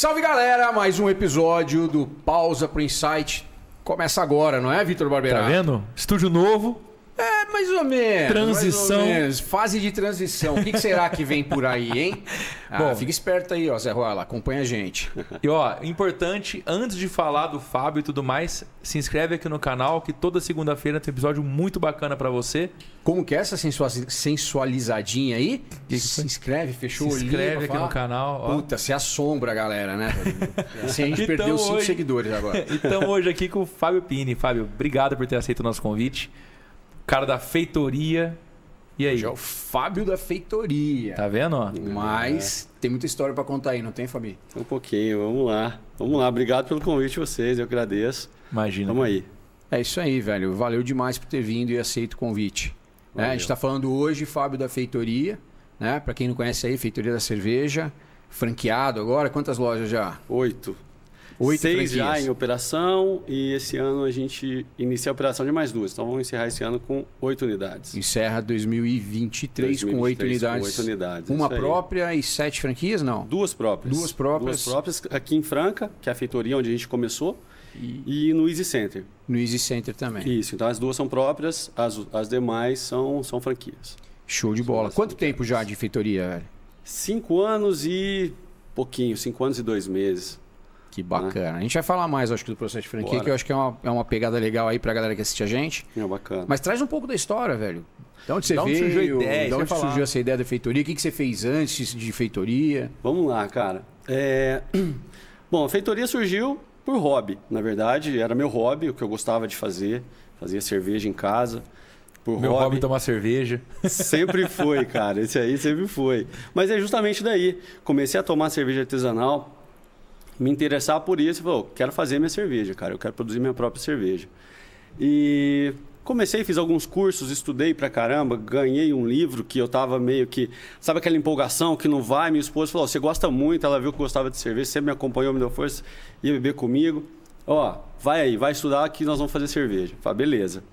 Salve galera, mais um episódio do Pausa pro Insight. Começa agora, não é, Vitor Barbeira? Tá vendo? Estúdio novo. Mais ou menos. Transição. mais ou menos. Fase de transição. O que, que será que vem por aí, hein? Ah, Bom. fica esperto aí, ó, Zé Rola. Acompanha a gente. E ó, importante, antes de falar do Fábio e tudo mais, se inscreve aqui no canal que toda segunda-feira tem um episódio muito bacana pra você. Como que é essa sensua- sensualizadinha aí? que se foi? inscreve, fechou Se o link. inscreve aqui no canal. ó. Puta, se assombra a galera, né? Assim a gente Então, perdeu cinco hoje- seguidores agora. Então hoje aqui com o Fábio Pini. Fábio, obrigado por ter aceito o nosso convite. Cara da feitoria. E aí? Já é o Fábio da Feitoria. Tá vendo? ó? Mas tem muita história pra contar aí, não tem, Fabi? Um pouquinho, vamos lá. Vamos lá, obrigado pelo convite de vocês, eu agradeço. Imagina. Vamos aí. É isso aí, velho. Valeu demais por ter vindo e aceito o convite. Né? A gente tá falando hoje, Fábio da Feitoria, né? Pra quem não conhece aí, Feitoria da Cerveja, franqueado agora. Quantas lojas já? Oito. Oito Seis já franquias. em operação e esse ano a gente inicia a operação de mais duas. Então vamos encerrar esse ano com oito unidades. Encerra 2023, com oito 2023 unidades. Com oito unidades. Uma própria e sete franquias, não? Duas próprias. Duas próprias. Duas próprias aqui em Franca, que é a feitoria onde a gente começou, E e no Easy Center. no Easy Center também. Isso, então as duas são próprias, as, as demais são, são franquias. Show de bola. Quanto tempo já de feitoria, velho? Cinco anos e pouquinho, cinco anos e dois meses. Que bacana. A gente vai falar mais, acho que, do processo de franquia, Bora. que eu acho que é uma, é uma pegada legal aí pra galera que assiste a gente. É bacana. Mas traz um pouco da história, velho. De onde você Da onde veio? surgiu a ideia, de onde falar. surgiu essa ideia da feitoria? O que, que você fez antes de feitoria? Vamos lá, cara. É, Bom, a feitoria surgiu por hobby, na verdade. Era meu hobby, o que eu gostava de fazer. Fazia cerveja em casa. Por Meu hobby hobby. é tomar cerveja. Sempre foi, cara. Esse aí sempre foi. Mas é justamente daí. Comecei a tomar cerveja artesanal, me interessar por isso. e quero fazer minha cerveja, cara. Eu quero produzir minha própria cerveja. E comecei, fiz alguns cursos, estudei pra caramba, ganhei um livro que eu tava meio que. Sabe aquela empolgação que não vai? Minha esposa falou: você gosta muito, ela viu que eu gostava de cerveja, sempre me acompanhou, me deu força, ia beber comigo. Ó, vai aí, vai estudar que nós vamos fazer cerveja. Falei, beleza.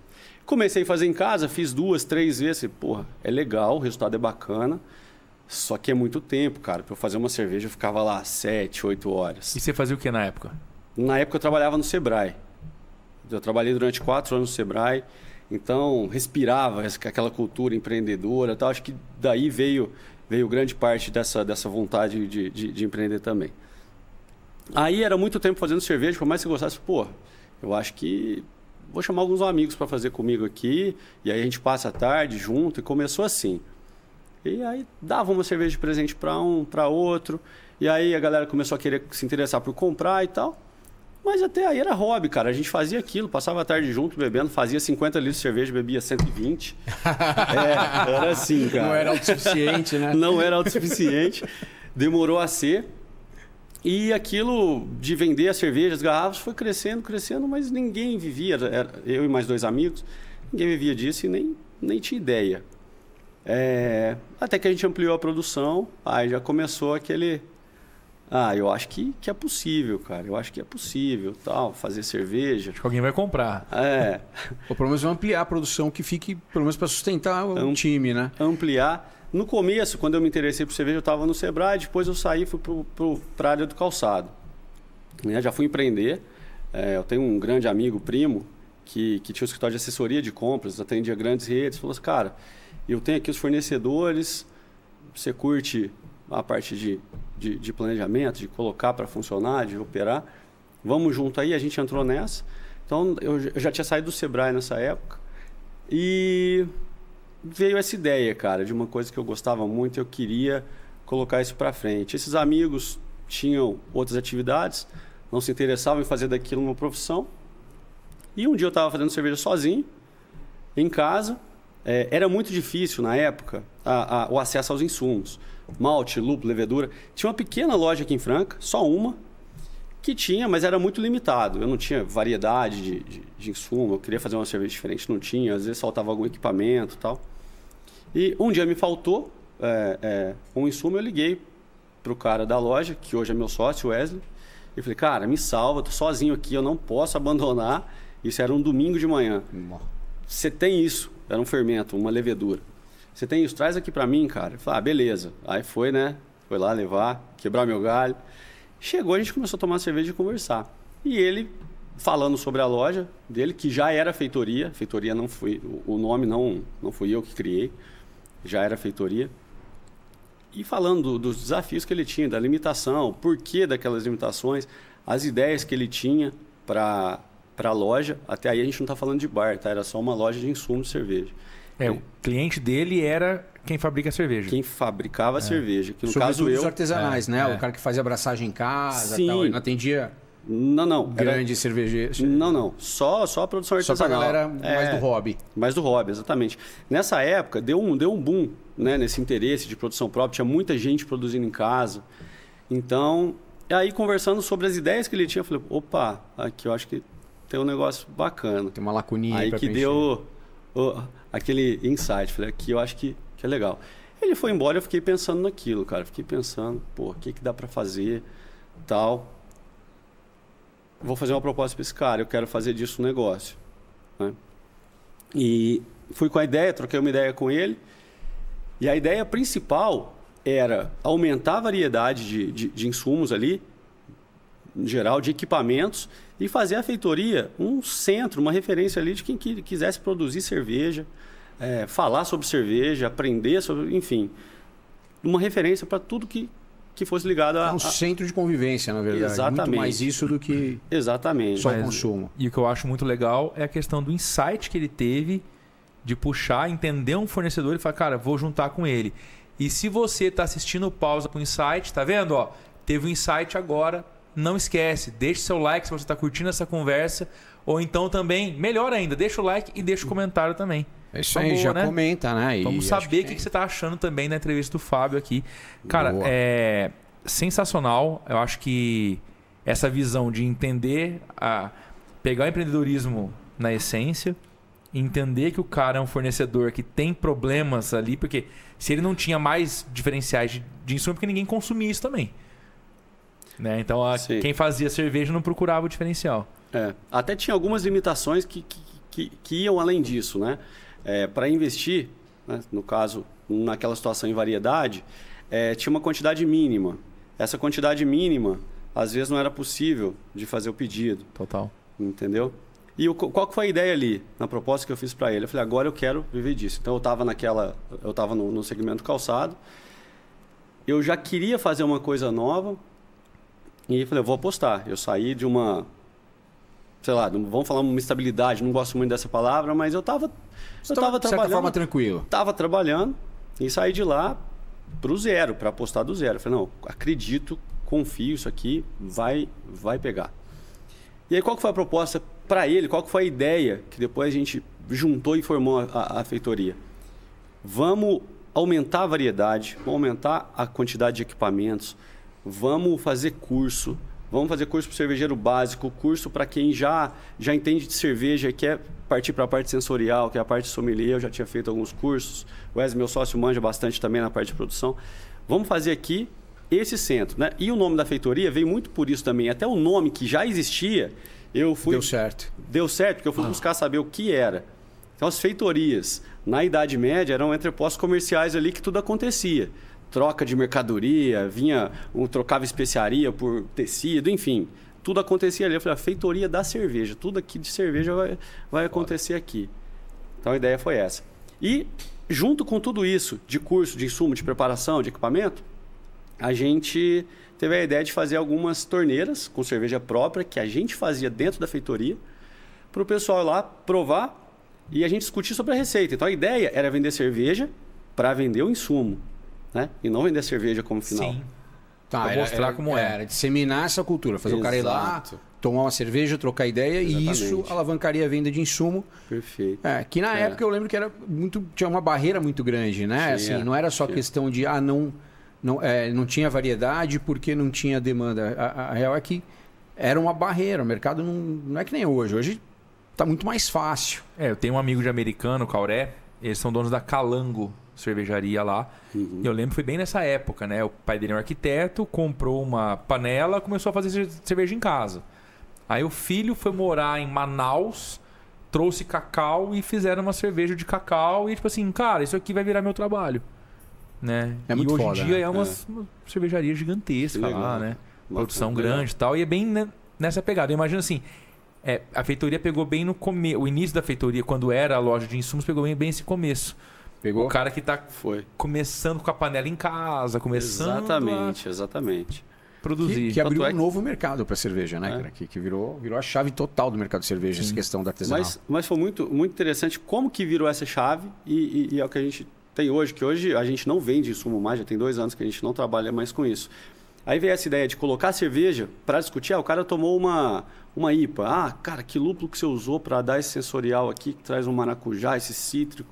Comecei a fazer em casa, fiz duas, três vezes. Porra, é legal, o resultado é bacana. Só que é muito tempo, cara. Pra eu fazer uma cerveja, eu ficava lá sete, oito horas. E você fazia o que na época? Na época eu trabalhava no Sebrae. Eu trabalhei durante quatro anos no Sebrae, então respirava aquela cultura empreendedora. Tal. Acho que daí veio, veio grande parte dessa, dessa vontade de, de, de empreender também. Aí era muito tempo fazendo cerveja, por mais que eu gostasse, pô, eu acho que vou chamar alguns amigos para fazer comigo aqui, e aí a gente passa a tarde junto, e começou assim. E aí dava uma cerveja de presente para um, para outro, e aí a galera começou a querer se interessar por comprar e tal. Mas até aí era hobby, cara. A gente fazia aquilo, passava a tarde junto bebendo, fazia 50 litros de cerveja, bebia 120. é, era assim, cara. Não era autossuficiente, né? Não era autossuficiente. Demorou a ser. E aquilo de vender as cervejas, as garrafas, foi crescendo, crescendo, mas ninguém vivia. Eu e mais dois amigos, ninguém vivia disso e nem, nem tinha ideia. É, até que a gente ampliou a produção, aí já começou aquele. Ah, eu acho que, que é possível, cara. Eu acho que é possível, tal, fazer cerveja. Acho que alguém vai comprar. É, Ou pelo menos ampliar a produção que fique, pelo menos para sustentar o Am- time, né? ampliar. No começo, quando eu me interessei por cerveja, eu estava no Sebrae, depois eu saí e fui para a área do calçado. Né, Já fui empreender. É, eu tenho um grande amigo, primo, que, que tinha um escritório de assessoria de compras, atendia grandes redes. Falou assim, cara, eu tenho aqui os fornecedores, você curte a parte de, de, de planejamento, de colocar para funcionar, de operar. Vamos junto aí, a gente entrou nessa. Então, eu, eu já tinha saído do Sebrae nessa época. E veio essa ideia, cara, de uma coisa que eu gostava muito eu queria colocar isso para frente. Esses amigos tinham outras atividades, não se interessavam em fazer daquilo uma profissão. E um dia eu estava fazendo cerveja sozinho, em casa. É, era muito difícil na época a- a- o acesso aos insumos. Malte, lúpulo, levedura. Tinha uma pequena loja aqui em Franca, só uma, que tinha, mas era muito limitado. Eu não tinha variedade de, de, de insumo, eu queria fazer uma cerveja diferente, não tinha. Às vezes faltava algum equipamento e tal. E um dia me faltou é, é, um insumo, eu liguei pro cara da loja, que hoje é meu sócio, Wesley, e falei, cara, me salva, tô sozinho aqui, eu não posso abandonar. Isso era um domingo de manhã. Você tem isso? Era um fermento, uma levedura. Você tem isso? Traz aqui para mim, cara. Eu falei, ah, beleza. Aí foi, né? Foi lá levar, quebrar meu galho. Chegou, a gente começou a tomar cerveja e conversar. E ele falando sobre a loja dele, que já era feitoria, feitoria não foi, o nome não, não fui eu que criei, já era feitoria. E falando dos desafios que ele tinha, da limitação, o porquê daquelas limitações, as ideias que ele tinha para a loja. Até aí a gente não está falando de bar, tá? Era só uma loja de insumos de cerveja. É, o cliente dele era quem fabrica a cerveja. Quem fabricava a É. cerveja. Que no Sobretudo caso eu. os artesanais, É, né? é. O cara que fazia abraçagem em casa Sim. tal. Ele não atendia Não, não. Era... grande cerveja. Não, não. Só, só a produção Só pra artesanal. galera mais É. do hobby. Mais do hobby, exatamente. Nessa época, deu um, deu um boom né, nesse interesse de produção própria. Tinha muita gente produzindo em casa. Então, aí conversando sobre as ideias que ele tinha, eu falei, opa, aqui eu acho que tem um negócio bacana. Tem uma lacuninha Aí que deu o- aquele insight. Falei, aqui eu acho que, que é legal. Ele foi embora, eu fiquei pensando naquilo, cara. Fiquei pensando, pô, o que, que dá para fazer, tal. Vou fazer uma proposta para esse cara, eu quero fazer disso um negócio. né? E fui com a ideia, troquei uma ideia com ele. E a ideia principal era aumentar a variedade de, de, de insumos ali, em geral, de equipamentos, e fazer a feitoria um centro, uma referência ali de quem qui- quisesse produzir cerveja, é, falar sobre cerveja, aprender sobre, enfim, uma referência para tudo que, que fosse ligado a, É um a- centro de convivência, na verdade. Muito Exatamente. mais isso do que exatamente. só o Mas- consumo. E o que eu acho muito legal é a questão do insight que ele teve de puxar, entender um fornecedor e falar, cara, vou juntar com ele. E se você está assistindo pausa com insight, tá vendo? Ó, teve um insight agora, não esquece, deixe seu like se você está curtindo essa conversa. Ou então também, melhor ainda, deixa o like e deixa o comentário também. É isso Tá aí, boa, já né? comenta, né? E Vamos saber o que, que você está achando também na entrevista do Fábio aqui. Cara, Boa. é sensacional. Eu acho que essa visão de entender, a, pegar o empreendedorismo na essência, entender que o cara é um fornecedor que tem problemas ali, porque se ele não tinha mais diferenciais de, de insumo, é porque ninguém consumia isso também. Né? Então, a- quem fazia cerveja não procurava o diferencial. É, até tinha algumas limitações que, que, que, que iam além disso, né? para investir, né, no caso, naquela situação em variedade, é, tinha uma quantidade mínima. Essa quantidade mínima, às vezes, não era possível de fazer o pedido, Total. entendeu? E o, qual que foi a ideia ali, na proposta que eu fiz para ele? Eu falei, agora eu quero viver disso. Então, eu estava naquela, eu estava no, no segmento calçado, eu já queria fazer uma coisa nova, e falei, eu vou apostar. Eu saí de uma, sei lá, vamos falar uma estabilidade, não gosto muito dessa palavra, mas eu estava eu tava de trabalhando, forma, tranquilo. tava trabalhando e saí de lá pro zero, para apostar do zero. Eu falei, não, acredito, confio, isso aqui vai, vai pegar. E aí, qual que foi a proposta para ele? Qual que foi a ideia que depois a gente juntou e formou a, a- a feitoria? Vamos aumentar a variedade, vamos aumentar a quantidade de equipamentos, vamos fazer curso, vamos fazer curso para cervejeiro básico, curso para quem já, já entende de cerveja e quer partir para a parte sensorial, que é a parte sommelier, eu já tinha feito alguns cursos, o Wesley, meu sócio, manja bastante também na parte de produção. Vamos fazer aqui esse centro, né? E o nome da feitoria veio muito por isso também, até o nome que já existia, eu fui Deu certo. deu certo, porque eu fui buscar saber o que era. Então, as feitorias, na Idade Média, eram entrepostos comerciais ali que tudo acontecia. Troca de mercadoria, vinha, um, trocava especiaria por tecido, enfim. Tudo acontecia ali. Eu falei, a feitoria da cerveja. Tudo aqui de cerveja vai, vai acontecer aqui. Então, a ideia foi essa. E, junto com tudo isso, de curso, de insumo, de preparação, de equipamento, a gente teve a ideia de fazer algumas torneiras com cerveja própria que a gente fazia dentro da feitoria para o pessoal lá provar e a gente discutir sobre a receita. Então a ideia era vender cerveja para vender o insumo, né? E não vender cerveja como final. Sim. Tá, Pra era, mostrar era- como é. Era disseminar essa cultura, fazer o cara ir lá, Exato. tomar uma cerveja, trocar ideia, e isso Exatamente. alavancaria a venda de insumo. Perfeito. É, que na É. época eu lembro que era muito, tinha uma barreira muito grande, né? Tinha, assim, não era só tinha. questão de ah, não, não, é, não tinha variedade porque não tinha demanda. A, a- a real é que era uma barreira. O mercado não, não é que nem hoje. Hoje está muito mais fácil. É, eu tenho um amigo de americano, Cauré, eles são donos da Calango cervejaria lá. Uhum. E eu lembro que foi bem nessa época, né? O pai dele é um arquiteto, comprou uma panela, começou a fazer cer- cerveja em casa. Aí o filho foi morar em Manaus, trouxe cacau e fizeram uma cerveja de cacau e tipo assim, cara, isso aqui vai virar meu trabalho, né? É muito e hoje em dia né? é uma, uma cervejaria gigantesca legal. lá, né? produção Legal. grande e tal. E é bem né, nessa pegada. Eu imagino assim, é, a feitoria pegou bem no começo. O início da feitoria, quando era a loja de insumos, pegou bem, bem esse começo. Pegou? O cara que tá Foi. começando com a panela em casa, começando Exatamente, exatamente. a produzir. Que, que abriu é um novo mercado para cerveja, né, É. cara? Que, que virou, virou a chave total do mercado de cerveja, essa questão da artesanal. Mas, mas foi muito, muito interessante como que virou essa chave e, e- e é o que a gente tem hoje, que hoje a gente não vende insumo mais, já tem dois anos que a gente não trabalha mais com isso. Aí veio essa ideia de colocar cerveja para discutir. Ah, o cara tomou uma, uma IPA. Ah, cara, que lúpulo que você usou para dar esse sensorial aqui, que traz um maracujá, esse cítrico.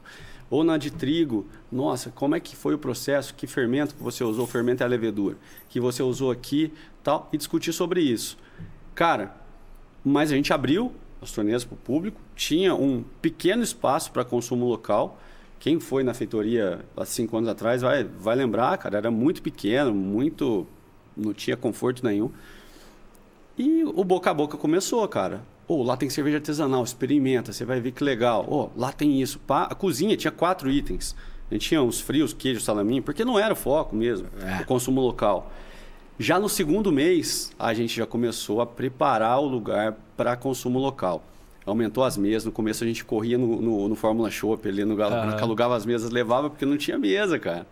Ou na de trigo. Nossa, como é que foi o processo? Que fermento que você usou? Fermento é a levedura. Que você usou aqui tal. E discutir sobre isso. Cara, mas a gente abriu as torneiras para o público, tinha um pequeno espaço para consumo local. Quem foi na feitoria há cinco anos atrás vai, vai lembrar, cara, era muito pequeno, muito. não tinha conforto nenhum. E o boca a boca começou, cara. Ô, lá tem cerveja artesanal, experimenta, você vai ver que legal. Ô, lá tem isso. Pá, a cozinha tinha quatro itens. A gente tinha os frios, queijo, salaminho, porque não era o foco mesmo, É. o consumo local. Já no segundo mês, a gente já começou a preparar o lugar para consumo local. Aumentou as mesas. No começo a gente corria no, no, no Fórmula Shop, ali no Galo, que alugava as mesas, levava porque não tinha mesa, cara.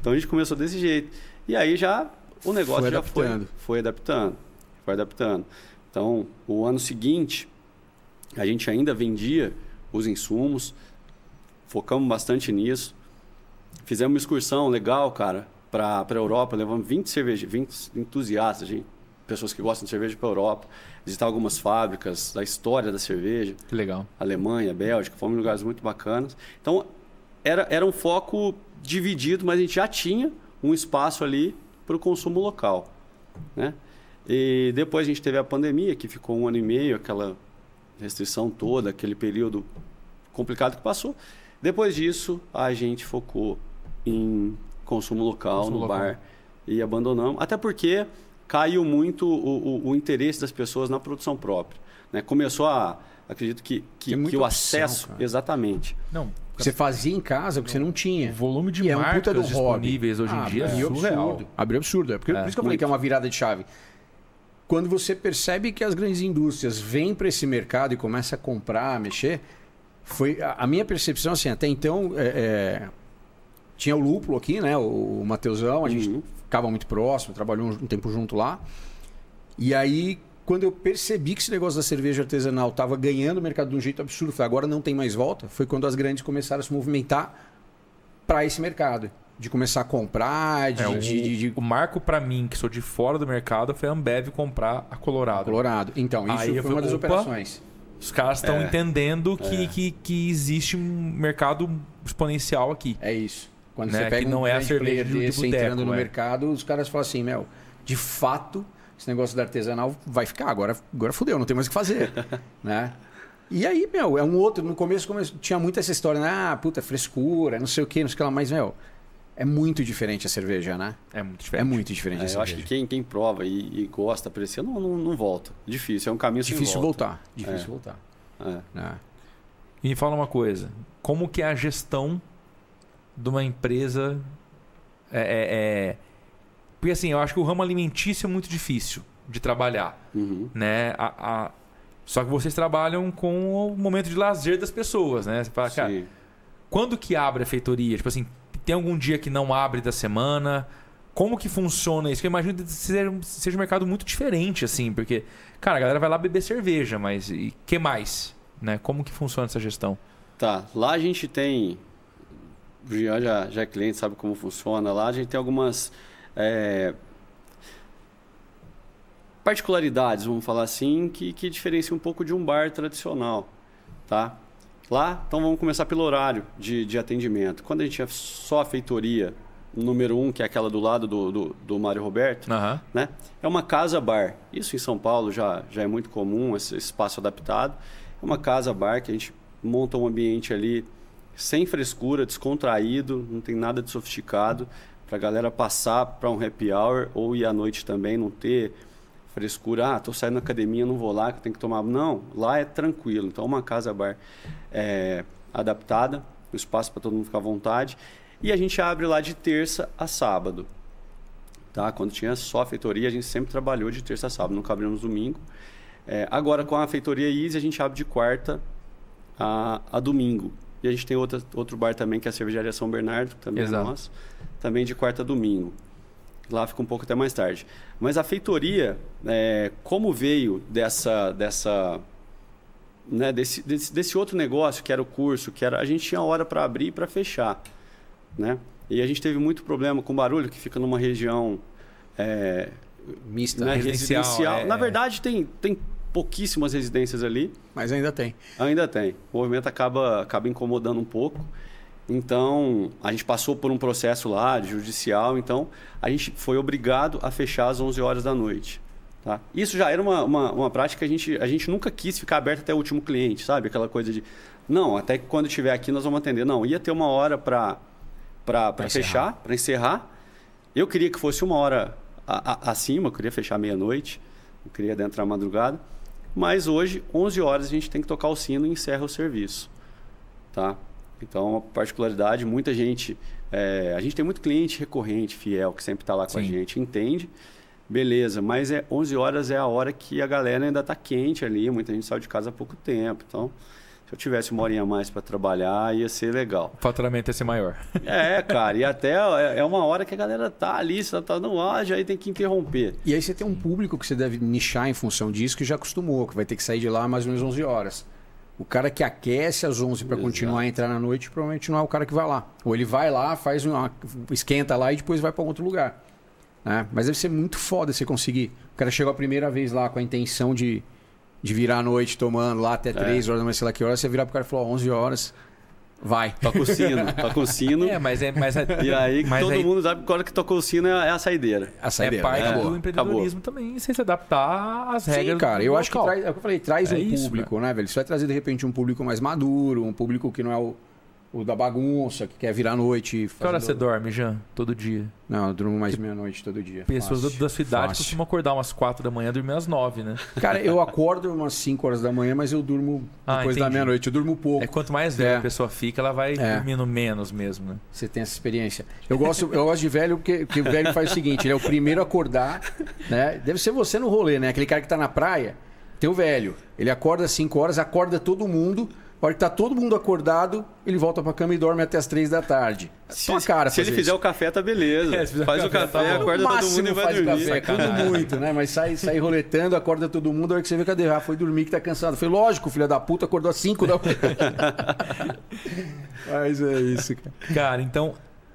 Então a gente começou desse jeito. E aí já o negócio Foi já adaptando. foi, foi adaptando. Foi adaptando. Então, o ano seguinte, a gente ainda vendia os insumos, focamos bastante nisso. Fizemos uma excursão legal, cara, para a Europa. Levamos 20 cervejas, 20 entusiastas, gente, pessoas que gostam de cerveja para a Europa. Visitar algumas fábricas da história da cerveja. Que legal. Alemanha, Bélgica, fomos em lugares muito bacanas. Então, era, era um foco dividido, mas a gente já tinha um espaço ali para o consumo local. Né? E depois a gente teve a pandemia, que ficou um ano e meio, aquela restrição toda, aquele período complicado que passou. Depois disso, a gente focou em consumo local, Consumo no local. bar, e abandonamos. Até porque caiu muito o, o- o interesse das pessoas na produção própria. Né? Começou a. Acredito que, que, que o opção, acesso. cara. Exatamente. Não, Você fazia em casa o que você não o tinha. volume de E é um marcas puta do hobby. disponíveis hoje em Ah, dia é abriu surreal. absurdo. Abriu absurdo. É, porque, É, por isso que eu falei muito. que é uma virada de chave. Quando você percebe que as grandes indústrias vêm para esse mercado e começam a comprar, a mexer, foi a, a minha percepção assim. Até então é, é, tinha o lúpulo aqui, né? O, o Mateusão, a gente Uhum. ficava muito próximo, trabalhou um, um tempo junto lá. E aí, quando eu percebi que esse negócio da cerveja artesanal estava ganhando o mercado de um jeito absurdo, falei, agora não tem mais volta, foi quando as grandes começaram a se movimentar para esse mercado. De começar a comprar, de, É, o, de- de- de- o marco pra mim, que sou de fora do mercado, foi a Ambev comprar a Colorado. Colorado. Então, isso Aí foi uma das opa. operações. Os caras estão É. entendendo que, que, que existe um mercado exponencial aqui. É isso. Quando Né, você pega que não um é a cerveja player de- de desse boteco, entrando no é. mercado, os caras falam assim, Mel, de fato, esse negócio da artesanal vai ficar. Agora, agora fudeu, não tem mais o que fazer. né? E aí, meu, é um outro. No começo, começo tinha muito essa história, né? Ah, puta, frescura, não sei o que, não sei o que lá, mas, meu, é muito diferente a cerveja, né? É muito É diferente. muito diferente É, a eu acho cerveja. que quem, quem prova e, e gosta, aprecia, não, não, não volta. Difícil, é um caminho sem Difícil volta. voltar. Difícil É. voltar. É. né? E me fala uma coisa: como que é a gestão de uma empresa é, é- é- Porque assim, eu acho que o ramo alimentício é muito difícil de trabalhar. Uhum. né? A- a- Só que vocês trabalham com o momento de lazer das pessoas, né? Você fala, cara, Sim. quando que abre a feitoria? Tipo assim, tem algum dia que não abre da semana? Como que funciona isso? Eu imagino que seja, seja um mercado muito diferente, assim, porque, cara, a galera vai lá beber cerveja, mas e que mais? Né? Como que funciona essa gestão? Tá, lá a gente tem. O Jean já, já é cliente, sabe como funciona. Lá a gente tem algumas é, particularidades, vamos falar assim, que, que diferenciam um pouco de um bar tradicional. Tá? Lá, então vamos começar pelo horário de, de atendimento. Quando a gente é só a feitoria número um, que é aquela do lado do, do, do Mário Roberto, Aham. né? É uma casa-bar. Isso em São Paulo já, já é muito comum, esse espaço adaptado. É uma casa-bar que a gente monta um ambiente ali sem frescura, descontraído, não tem nada de sofisticado, para a galera passar para um happy hour ou ir à noite também, não ter frescura. Ah, tô saindo da academia, não vou lá, que tem que tomar. Não, lá é tranquilo. Então, é uma casa-bar é, adaptada, um espaço para todo mundo ficar à vontade. E a gente abre lá de terça a sábado. Tá? Quando tinha só a feitoria, a gente sempre trabalhou de terça a sábado, nunca abrimos domingo. É, agora, com a feitoria Easy, a gente abre de quarta a, a domingo. E a gente tem outra, outro bar também, que é a Cervejaria São Bernardo, que também Exato. é nosso. Também de quarta a domingo. Lá fica um pouco até mais tarde. Mas a feitoria, é, como veio dessa, dessa né, desse, desse, desse outro negócio que era o curso, que era a gente tinha hora para abrir e para fechar, né? E a gente teve muito problema com barulho que fica numa região é, Mista, né, residencial, residencial. é. Na verdade tem tem pouquíssimas residências ali, mas ainda tem. ainda tem. O movimento acaba acaba incomodando um pouco. Então, a gente passou por um processo lá judicial, então a gente foi obrigado a fechar às 11 horas da noite. Tá? Isso já era uma, uma, uma prática que a gente, a gente nunca quis ficar aberto até o último cliente, sabe? Aquela coisa de, não, até que quando estiver aqui nós vamos atender. Não, ia ter uma hora para fechar, para encerrar. Eu queria que fosse uma hora a- a- acima, eu queria fechar meia-noite, eu queria adentrar a madrugada. Mas hoje, 11 horas, a gente tem que tocar o sino e encerra o serviço. Tá? Então, uma particularidade, muita gente. é, a gente tem muito cliente recorrente, fiel, que sempre está lá com a Sim. gente, entende. Beleza, mas é 11 horas é a hora que a galera ainda está quente ali, muita gente saiu de casa há pouco tempo. Então, se eu tivesse uma horinha a mais para trabalhar, ia ser legal. O faturamento ia ser maior. É, cara, e até é é uma hora que a galera tá ali, você tá no áudio, aí tem que interromper. E aí você tem um público que você deve nichar em função disso que já acostumou, que vai ter que sair de lá mais ou menos 11 horas. O cara que aquece às 11 para continuar a entrar na noite, provavelmente não é o cara que vai lá. Ou ele vai lá, faz uma esquenta lá e depois vai para outro lugar. né? Mas deve ser muito foda você conseguir. O cara chegou a primeira vez lá com a intenção de, de virar a noite tomando lá até 3 horas, mas sei lá que horas, você virar pro cara e falar, ó, 11 horas, vai. Toca o sino, toca o sino. É, mas é. Mas é E aí mas todo aí mundo sabe que hora que tocou o sino é é a saideira. A é saideira. parte né? do Acabou. empreendedorismo também, você se adaptar às regras. Sim, cara, do eu acho que local. traz, é o que eu falei, traz É um isso, público, né, velho? Isso vai trazer de repente um público mais maduro, um público que não é o, o da bagunça, que quer virar noite. Que hora fazendo- você dorme, Jean? Todo dia? Não, eu durmo mais meia-noite todo dia. Pessoas Fácil, da sua idade fácil. costumam acordar umas 4 da manhã e dormir às 9, né? Cara, eu acordo umas 5 horas da manhã, mas eu durmo Ah, depois da entendi. meia-noite. Eu durmo pouco. É quanto mais velha É. a pessoa fica, ela vai É. dormindo menos mesmo, né? Você tem essa experiência. Eu gosto, eu gosto de velho porque, porque o velho faz o seguinte: ele é o primeiro a acordar, né? Deve ser você no rolê, né? Aquele cara que tá na praia, tem o velho. Ele acorda às 5 horas, acorda todo mundo. A hora que tá todo mundo acordado, ele volta pra cama e dorme até as 3 da tarde. Se, Tua cara se ele fazer fizer isso. o café, tá beleza. É, se fizer Faz o café, café, tá acorda todo máximo mundo e vai faz dormir. café, tudo muito, né? Mas sai, sai roletando, acorda todo mundo, a hora que você vê, cadê? Ah, foi dormir que tá cansado. Foi lógico, filha da puta, acordou às 5 da manhã. Mas é isso, cara. Cara, então,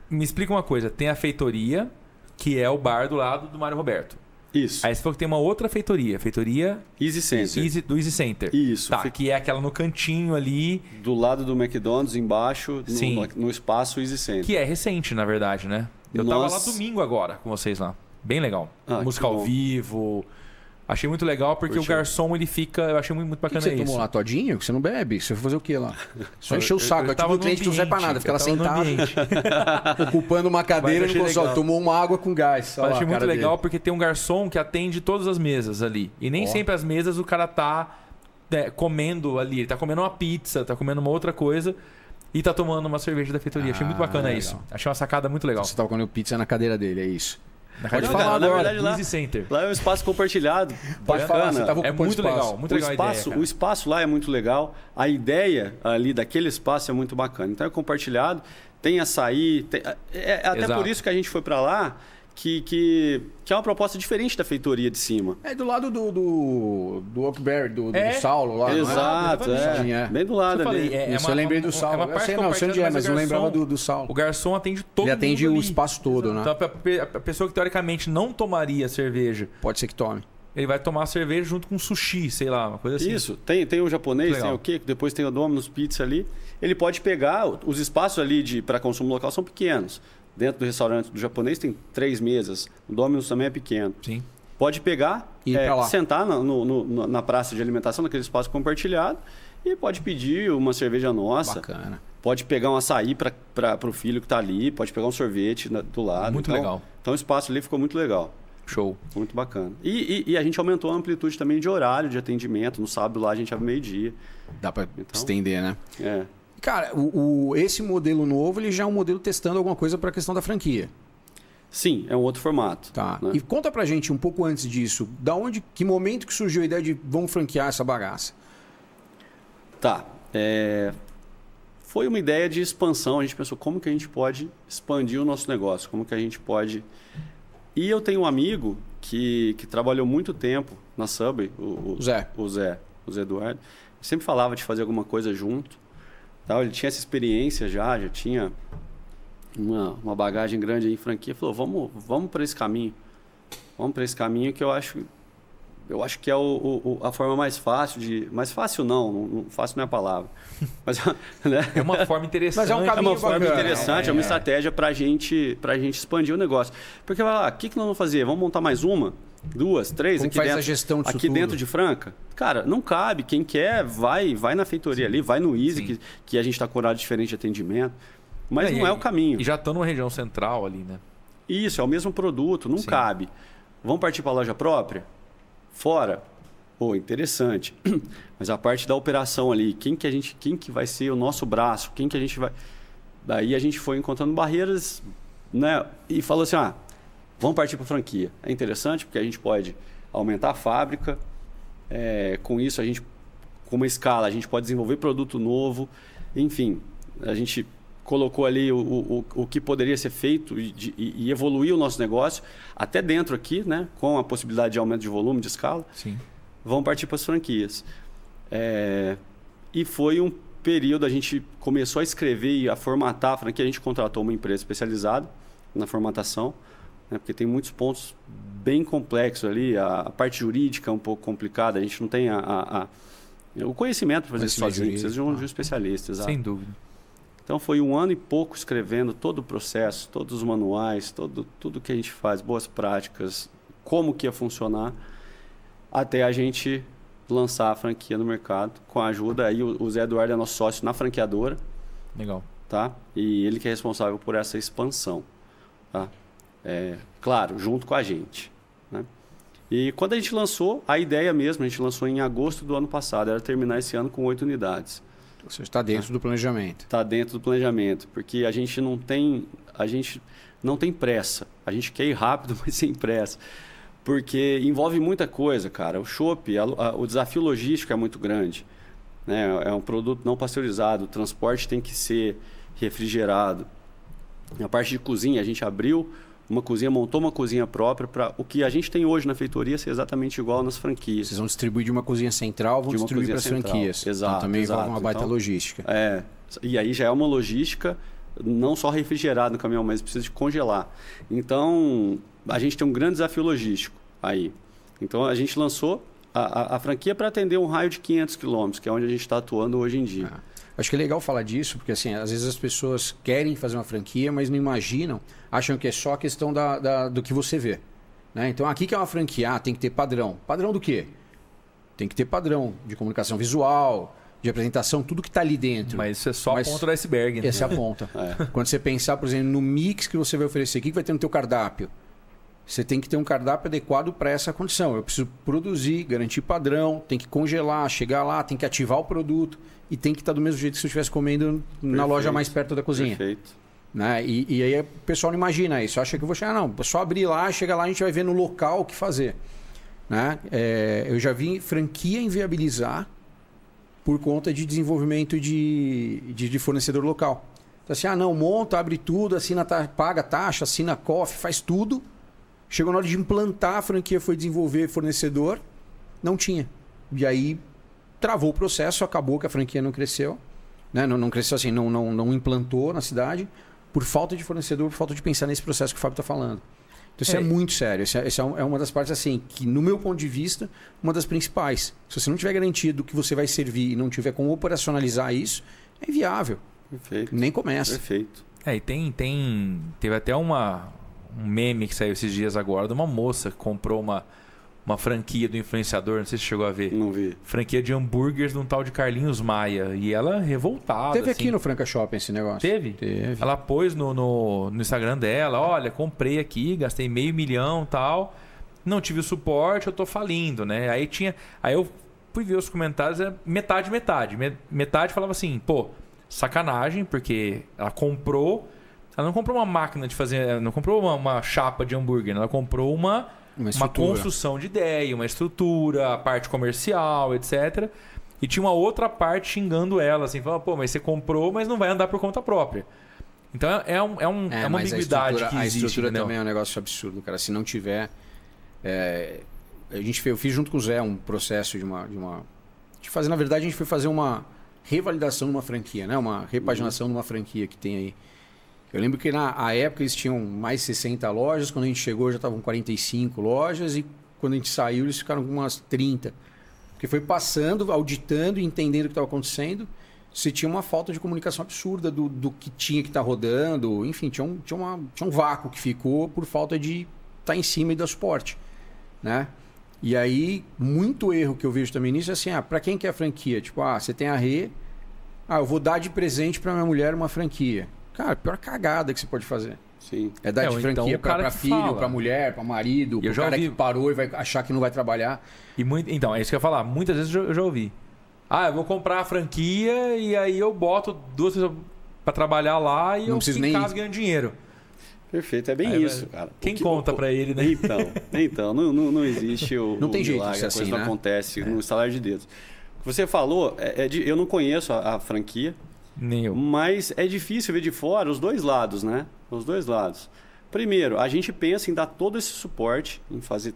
me explica uma coisa. Tem a feitoria, que é o bar do lado do Mário Roberto. Isso. Aí você falou que tem uma outra feitoria. Feitoria Easy Center. Easy- do Easy Center. Isso. Tá, que é aquela no cantinho ali, Do lado do McDonald's, embaixo, no, Sim. no espaço Easy Center. que é recente, na verdade, né? Eu tava lá Nossa. domingo agora com vocês lá. Bem legal. Ah, Música ao bom. vivo. Achei muito legal porque Curtiu. o garçom ele fica. Eu achei muito, O que, que bacana você isso. tomou lá, todinho? Você não bebe? Você foi fazer o quê lá? Só Eu- encher o eu- saco. eu Aqui tava o no cliente não serve pra nada. Fica lá eu sentado, ocupando uma cadeira Mas e consegue. legal. Tomou uma água com gás. Eu lá achei muito legal dele. porque tem um garçom que atende todas as mesas ali. E nem Ó. sempre as mesas o cara tá é, comendo ali. Ele tá comendo uma pizza, tá comendo uma outra coisa e tá tomando uma cerveja da feitoria. achei muito Ah, bacana legal. isso. Achei uma sacada muito legal. Você tava comendo pizza na cadeira dele, é isso. Na Pode falar na agora, verdade, lá- Center. Lá é um espaço compartilhado. Pode falar, você tava É muito espaço. legal, muito o legal ideia. espaço, cara. o espaço lá é muito legal. A ideia ali daquele espaço é muito bacana. Então é compartilhado, tem açaí, tem, é, é até Exato. por isso que a gente foi para lá, que, que, que é uma proposta diferente da feitoria de cima. É do lado do, do, do Oakberry, do, do É, Saulo lá. é? Exato, é. É. Bem do lado Eu falei, ali. é- Isso uma- eu lembrei uma- do Saulo. é uma eu sei, não, sei onde é, mas eu lembrava do, do Saulo. O garçom atende todo Ele mundo. atende o ali. espaço todo, né? Então, a pe- a pessoa que teoricamente não tomaria cerveja, Pode ser que tome. ele vai tomar cerveja junto com sushi, sei lá, uma coisa assim. Isso, tem, tem o japonês, Legal. tem o quê? Depois tem o Domino's Pizza ali. Ele pode pegar, os espaços ali de para consumo local são pequenos. Dentro do restaurante do japonês tem três mesas. O Domino's também é pequeno. Sim. Pode pegar, E é, sentar na, no- no- na praça de alimentação, naquele espaço compartilhado, e pode pedir uma cerveja nossa. Bacana. Pode pegar um açaí para o filho que está ali, pode pegar um sorvete na- do lado. Muito Então- legal. Então o espaço ali ficou muito legal. Show. Muito bacana. E, e- e a gente aumentou a amplitude também de horário de atendimento. No sábado lá a gente abre meio-dia. Dá pra Então- estender, né? É. Cara, o, o- esse modelo novo, ele já é um modelo testando alguma coisa pra questão da franquia. Sim, é um outro formato. Tá. né? E conta pra gente um pouco antes disso, da onde, que momento que surgiu a ideia de vamos franquear essa bagaça? Tá. é, Foi uma ideia de expansão. A gente pensou como que a gente pode expandir o nosso negócio, como que a gente pode. E eu tenho um amigo que, que trabalhou muito tempo na Subway, o, O Zé. o Zé, o Zé Eduardo. Sempre falava de fazer alguma coisa junto. Tal. Ele tinha essa experiência já, já tinha uma, uma bagagem grande aí em franquia. Falou, vamos, vamos para esse caminho. Vamos para esse caminho que eu acho eu acho que é o, o- a forma mais fácil de. Mais fácil não, não, fácil não é a palavra. Mas né? É uma forma interessante. Mas é um É caminho uma forma bacana. interessante, é, uma estratégia para gente, a gente expandir o negócio. Porque vai lá, o que, que nós vamos fazer? Vamos montar mais uma? Duas, três Como aqui faz a dentro? gestão disso Aqui tudo? dentro de Franca? Cara, não cabe. Quem quer, vai vai na feitoria ali, vai no Easy, Sim. que, que a gente está com horário diferente de atendimento. Mas É, não e- é o caminho. E já estão numa região central ali, né? Isso, é o mesmo produto, não Sim. cabe. Vamos partir para a loja própria? Fora? Pô, interessante. Mas a parte da operação ali, quem que a gente, quem que vai ser o nosso braço? Quem que a gente vai Daí a gente foi encontrando barreiras, né? E falou assim: "Ah, vamos partir para franquia". É interessante porque a gente pode aumentar a fábrica, é, com isso a gente com uma escala, a gente pode desenvolver produto novo, enfim, a gente colocou ali o, o, o que poderia ser feito e, de- e, evoluir o nosso negócio, até dentro aqui, né, com a possibilidade de aumento de volume, de escala, Sim. vão partir para as franquias. É, e foi um período, a gente começou a escrever e a formatar a franquia, a gente contratou uma empresa especializada na formatação, né, porque tem muitos pontos bem complexos ali, a, a parte jurídica é um pouco complicada, a gente não tem a, a- a- o conhecimento para fazer isso sozinho, precisa de um, jurídico, de um especialista. exato. Sem dúvida. Então foi um ano e pouco escrevendo todo o processo, todos os manuais, todo, tudo que a gente faz, boas práticas, como que ia funcionar, até a gente lançar a franquia no mercado com a ajuda. Aí o, o Zé Eduardo é nosso sócio na franqueadora, Legal. tá? E ele que é responsável por essa expansão, tá? É, claro, junto com a gente, né? E quando a gente lançou, a ideia mesmo, a gente lançou em agosto do ano passado, era terminar esse ano com oito unidades Você está dentro do planejamento. está dentro do planejamento, porque a gente não tem a gente não tem pressa. A gente quer ir rápido, mas sem pressa. Porque envolve muita coisa, cara. O chopp, o desafio logístico é muito grande. Né? É um produto não pasteurizado, o transporte tem que ser refrigerado. A parte de cozinha, a gente abriu uma cozinha, montou uma cozinha própria para o que a gente tem hoje na feitoria ser exatamente igual nas franquias. Vocês vão distribuir de uma cozinha central, vão distribuir para as franquias. Exato, então também exato. uma baita Então, logística. É, e aí já é uma logística não só refrigerado no caminhão, mas precisa de congelar. Então, a gente tem um grande desafio logístico aí. Então, a gente lançou a, a- a franquia para atender um raio de 500 quilômetros, que é onde a gente está atuando hoje em dia. Acho que é legal falar disso, porque assim, às vezes as pessoas querem fazer uma franquia, mas não imaginam, acham que é só a questão da, da- do que você vê. né? Então, aqui que é uma franquia, ah, tem que ter padrão. Padrão do quê? Tem que ter padrão de comunicação visual, de apresentação, tudo que está ali dentro. Mas isso é só Mas a ponta do iceberg. né? Essa é a ponta. É. Quando você pensar, por exemplo, no mix que você vai oferecer, o que que vai ter no teu cardápio? Você tem que ter um cardápio adequado para essa condição. Eu preciso produzir, garantir padrão, tem que congelar, chegar lá, tem que ativar o produto e tem que estar do mesmo jeito que se eu estivesse comendo na Perfeito. loja mais perto da cozinha. Perfeito. Né? E, e aí o pessoal não imagina isso. Acha que eu vou chegar, não. É só abrir lá, chegar lá, a gente vai ver no local o que fazer. Né? É, eu já vi franquia inviabilizar por conta de desenvolvimento de, de, de fornecedor local. Então, assim, ah, não, monta, abre tudo, assina, paga taxa, assina COF, faz tudo. Chegou na hora de implantar a franquia, foi desenvolver fornecedor, não tinha. E aí travou o processo, acabou que a franquia não cresceu. Né? Não, não cresceu assim, não, não, não implantou na cidade por falta de fornecedor, por falta de pensar nesse processo que o Fábio está falando. Então isso é, É. muito sério. Isso é, isso é é uma das partes, assim, que no meu ponto de vista, uma das principais. Se você não tiver garantido que você vai servir e não tiver como operacionalizar isso, é inviável. Perfeito. Nem começa. Perfeito. É, e tem, tem. Teve até uma, um meme que saiu esses dias agora de uma moça que comprou uma, uma franquia do influenciador, não sei se você chegou a ver. Não vi. Franquia de hambúrgueres de um tal de Carlinhos Maia. E ela revoltada. Teve assim. aqui no Franca Shopping esse negócio. Teve? Teve. Ela pôs no, no, no Instagram dela: olha, comprei aqui, gastei meio milhão tal. Não tive o suporte, eu tô falindo, né? Aí tinha. Aí eu fui ver os comentários, é metade, metade. Me- Metade falava assim, pô, sacanagem, porque ela comprou, Ela não comprou uma máquina de fazer. Não comprou uma, uma chapa de hambúrguer. Ela comprou uma, Uma uma construção de ideia, uma estrutura, a parte comercial, etc. E tinha uma outra parte xingando ela, assim, falando, pô, mas você comprou, mas não vai andar por conta própria. Então é, um, é, um, é, uma mas a ambiguidade que A existe. estrutura entendeu? também é um negócio absurdo, cara. Se não tiver. é, a gente eu fiz junto com o Zé um processo de uma. De, uma, de fazer, na verdade, a gente foi fazer uma revalidação de uma franquia, né? Uma repaginação de uma franquia que tem aí. Eu lembro que na a época eles tinham mais 60 lojas, quando a gente chegou já estavam 45 lojas e quando a gente saiu eles ficaram com umas 30. Porque foi passando, auditando e entendendo o que estava acontecendo. Se tinha uma falta de comunicação absurda do, do que tinha que estar rodando. Enfim, tinha um, tinha, uma, tinha um vácuo que ficou por falta de estar em cima e dar suporte. Né? E aí, muito erro que eu vejo também nisso é assim: ah, para quem quer franquia? Tipo, ah, você tem a Rê, ah, eu vou dar de presente para minha mulher uma franquia. Cara, a pior cagada que você pode fazer. Sim. É dar É, de então franquia o pra, pra filho, fala. pra mulher, pra marido, Eu pro já cara ouvi- que parou e vai achar que não vai trabalhar. E muito, então, é isso que eu ia falar. Muitas vezes eu já- eu já ouvi. Ah, eu vou comprar a franquia e aí eu boto duas pessoas pra trabalhar lá e Não eu fico em nem casa ir. ganhando dinheiro. Perfeito, é bem Aí, isso, cara. quem que- conta o- pra ele, né? Então, então não, não, não existe o. Não tem o jeito milagre, a coisa assim, não né? acontece no estalar de dedos. O que você falou, é, é de- eu não conheço a, a franquia, Nem eu. mas é difícil ver de fora os dois lados, né? Os dois lados. Primeiro, a gente pensa em dar todo esse suporte, em fazer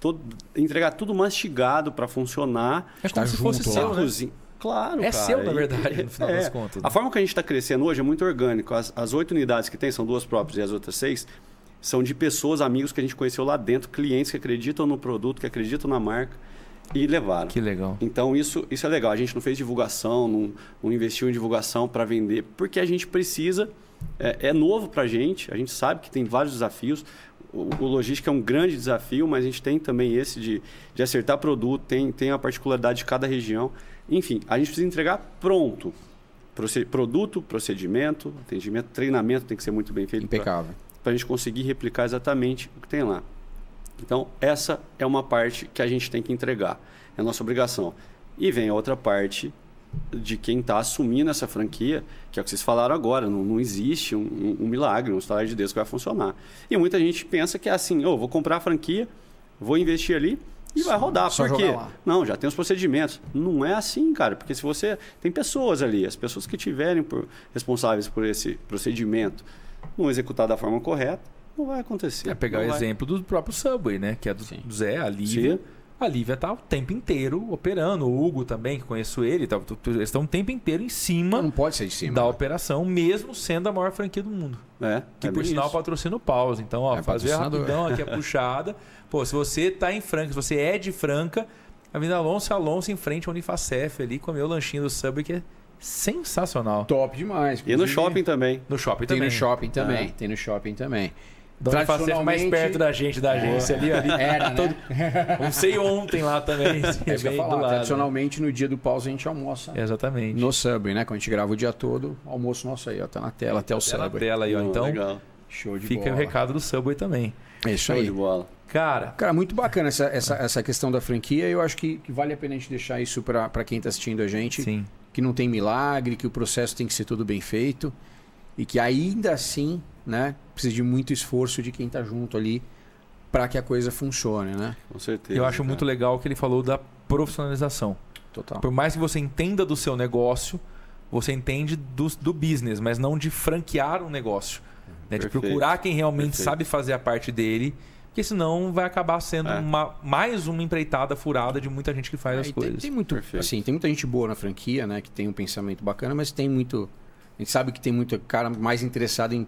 todo, entregar tudo mastigado para funcionar. É como Tá se fosse seu, né? Cozinha- Claro, É cara. seu, na verdade, no final é. das contas. A forma que a gente está crescendo hoje é muito orgânico. As, as oito unidades que tem, são duas próprias e as outras seis, são de pessoas, amigos que a gente conheceu lá dentro, clientes que acreditam no produto, que acreditam na marca e levaram. Que legal. Então isso, isso é legal. A gente não fez divulgação, não, não investiu em divulgação para vender, porque a gente precisa. É, é novo para a gente, a gente sabe que tem vários desafios. O, o logística é um grande desafio, mas a gente tem também esse de, de acertar produto, tem, tem a particularidade de cada região. Enfim, a gente precisa entregar pronto. Proce- produto, procedimento, atendimento, treinamento tem que ser muito bem feito Impecável. para a gente conseguir replicar exatamente o que tem lá. Então, essa é uma parte que a gente tem que entregar. É nossa obrigação. E vem a outra parte de quem está assumindo essa franquia, que é o que vocês falaram agora. Não, não existe um, um- um milagre, um estalar de Deus que vai funcionar. E muita gente pensa que é assim, eu vou comprar a franquia, vou investir ali e vai rodar. só Por quê? Não, já tem os procedimentos. Não é assim, cara, porque se você tem pessoas ali, as pessoas que tiverem por- responsáveis por esse procedimento não executar da forma correta, não vai acontecer. É pegar Não o vai. exemplo do próprio Subway, né? Que é do Sim. Zé, a Lívia. Sim. A Lívia tá o tempo inteiro operando. O Hugo também, que conheço ele, tá, eles estão o tempo inteiro em cima Não pode ser de cima. da operação, mesmo sendo a maior franquia do mundo. É, Que é por sinal isso. patrocina o Pause. Então, ó, É, fazer rapidão aqui a puxada. Pô, se você tá em Franca, se você é de Franca, a Avenida Alonso Alonso em frente ao Unifacef ali, comer o lanchinho do Subway, que é sensacional. Top demais. E no shopping também. No shopping Tem também. no shopping também. É. Tem no shopping também. Unifacef mais Tradicionalmente- perto da gente, da agência ali. ali. Era, né? Almocei ontem lá também. É É bem do falar. lado. Tradicionalmente, no dia do pause, a gente almoça Exatamente. no Subway, né? Quando a gente grava o dia todo, o almoço nosso aí, ó. Tá na tela, até o Tá na Subway. tela aí, ó. Então, legal. Show de fica bola. o recado do Subway também. É isso Show aí. de bola. Cara, Cara, muito bacana essa, essa, essa questão da franquia. Eu acho que, que vale a pena a gente deixar isso para quem está assistindo a gente. sim. Que não tem milagre, que o processo tem que ser tudo bem feito. E que ainda assim, né, precisa de muito esforço de quem está junto ali para que a coisa funcione, né? Com certeza. Eu acho cara. muito legal o que ele falou da profissionalização. Total. Por mais que você entenda do seu negócio, você entende do, do business, mas não de franquear um negócio. Né? De procurar quem realmente perfeito. sabe fazer a parte dele, porque senão vai acabar sendo É. uma, mais uma empreitada furada de muita gente que faz É, as tem, coisas. tem muito, Perfeito. assim, tem muita gente boa na franquia, né? Que tem um pensamento bacana, mas tem muito. A gente sabe que tem muito cara mais interessado em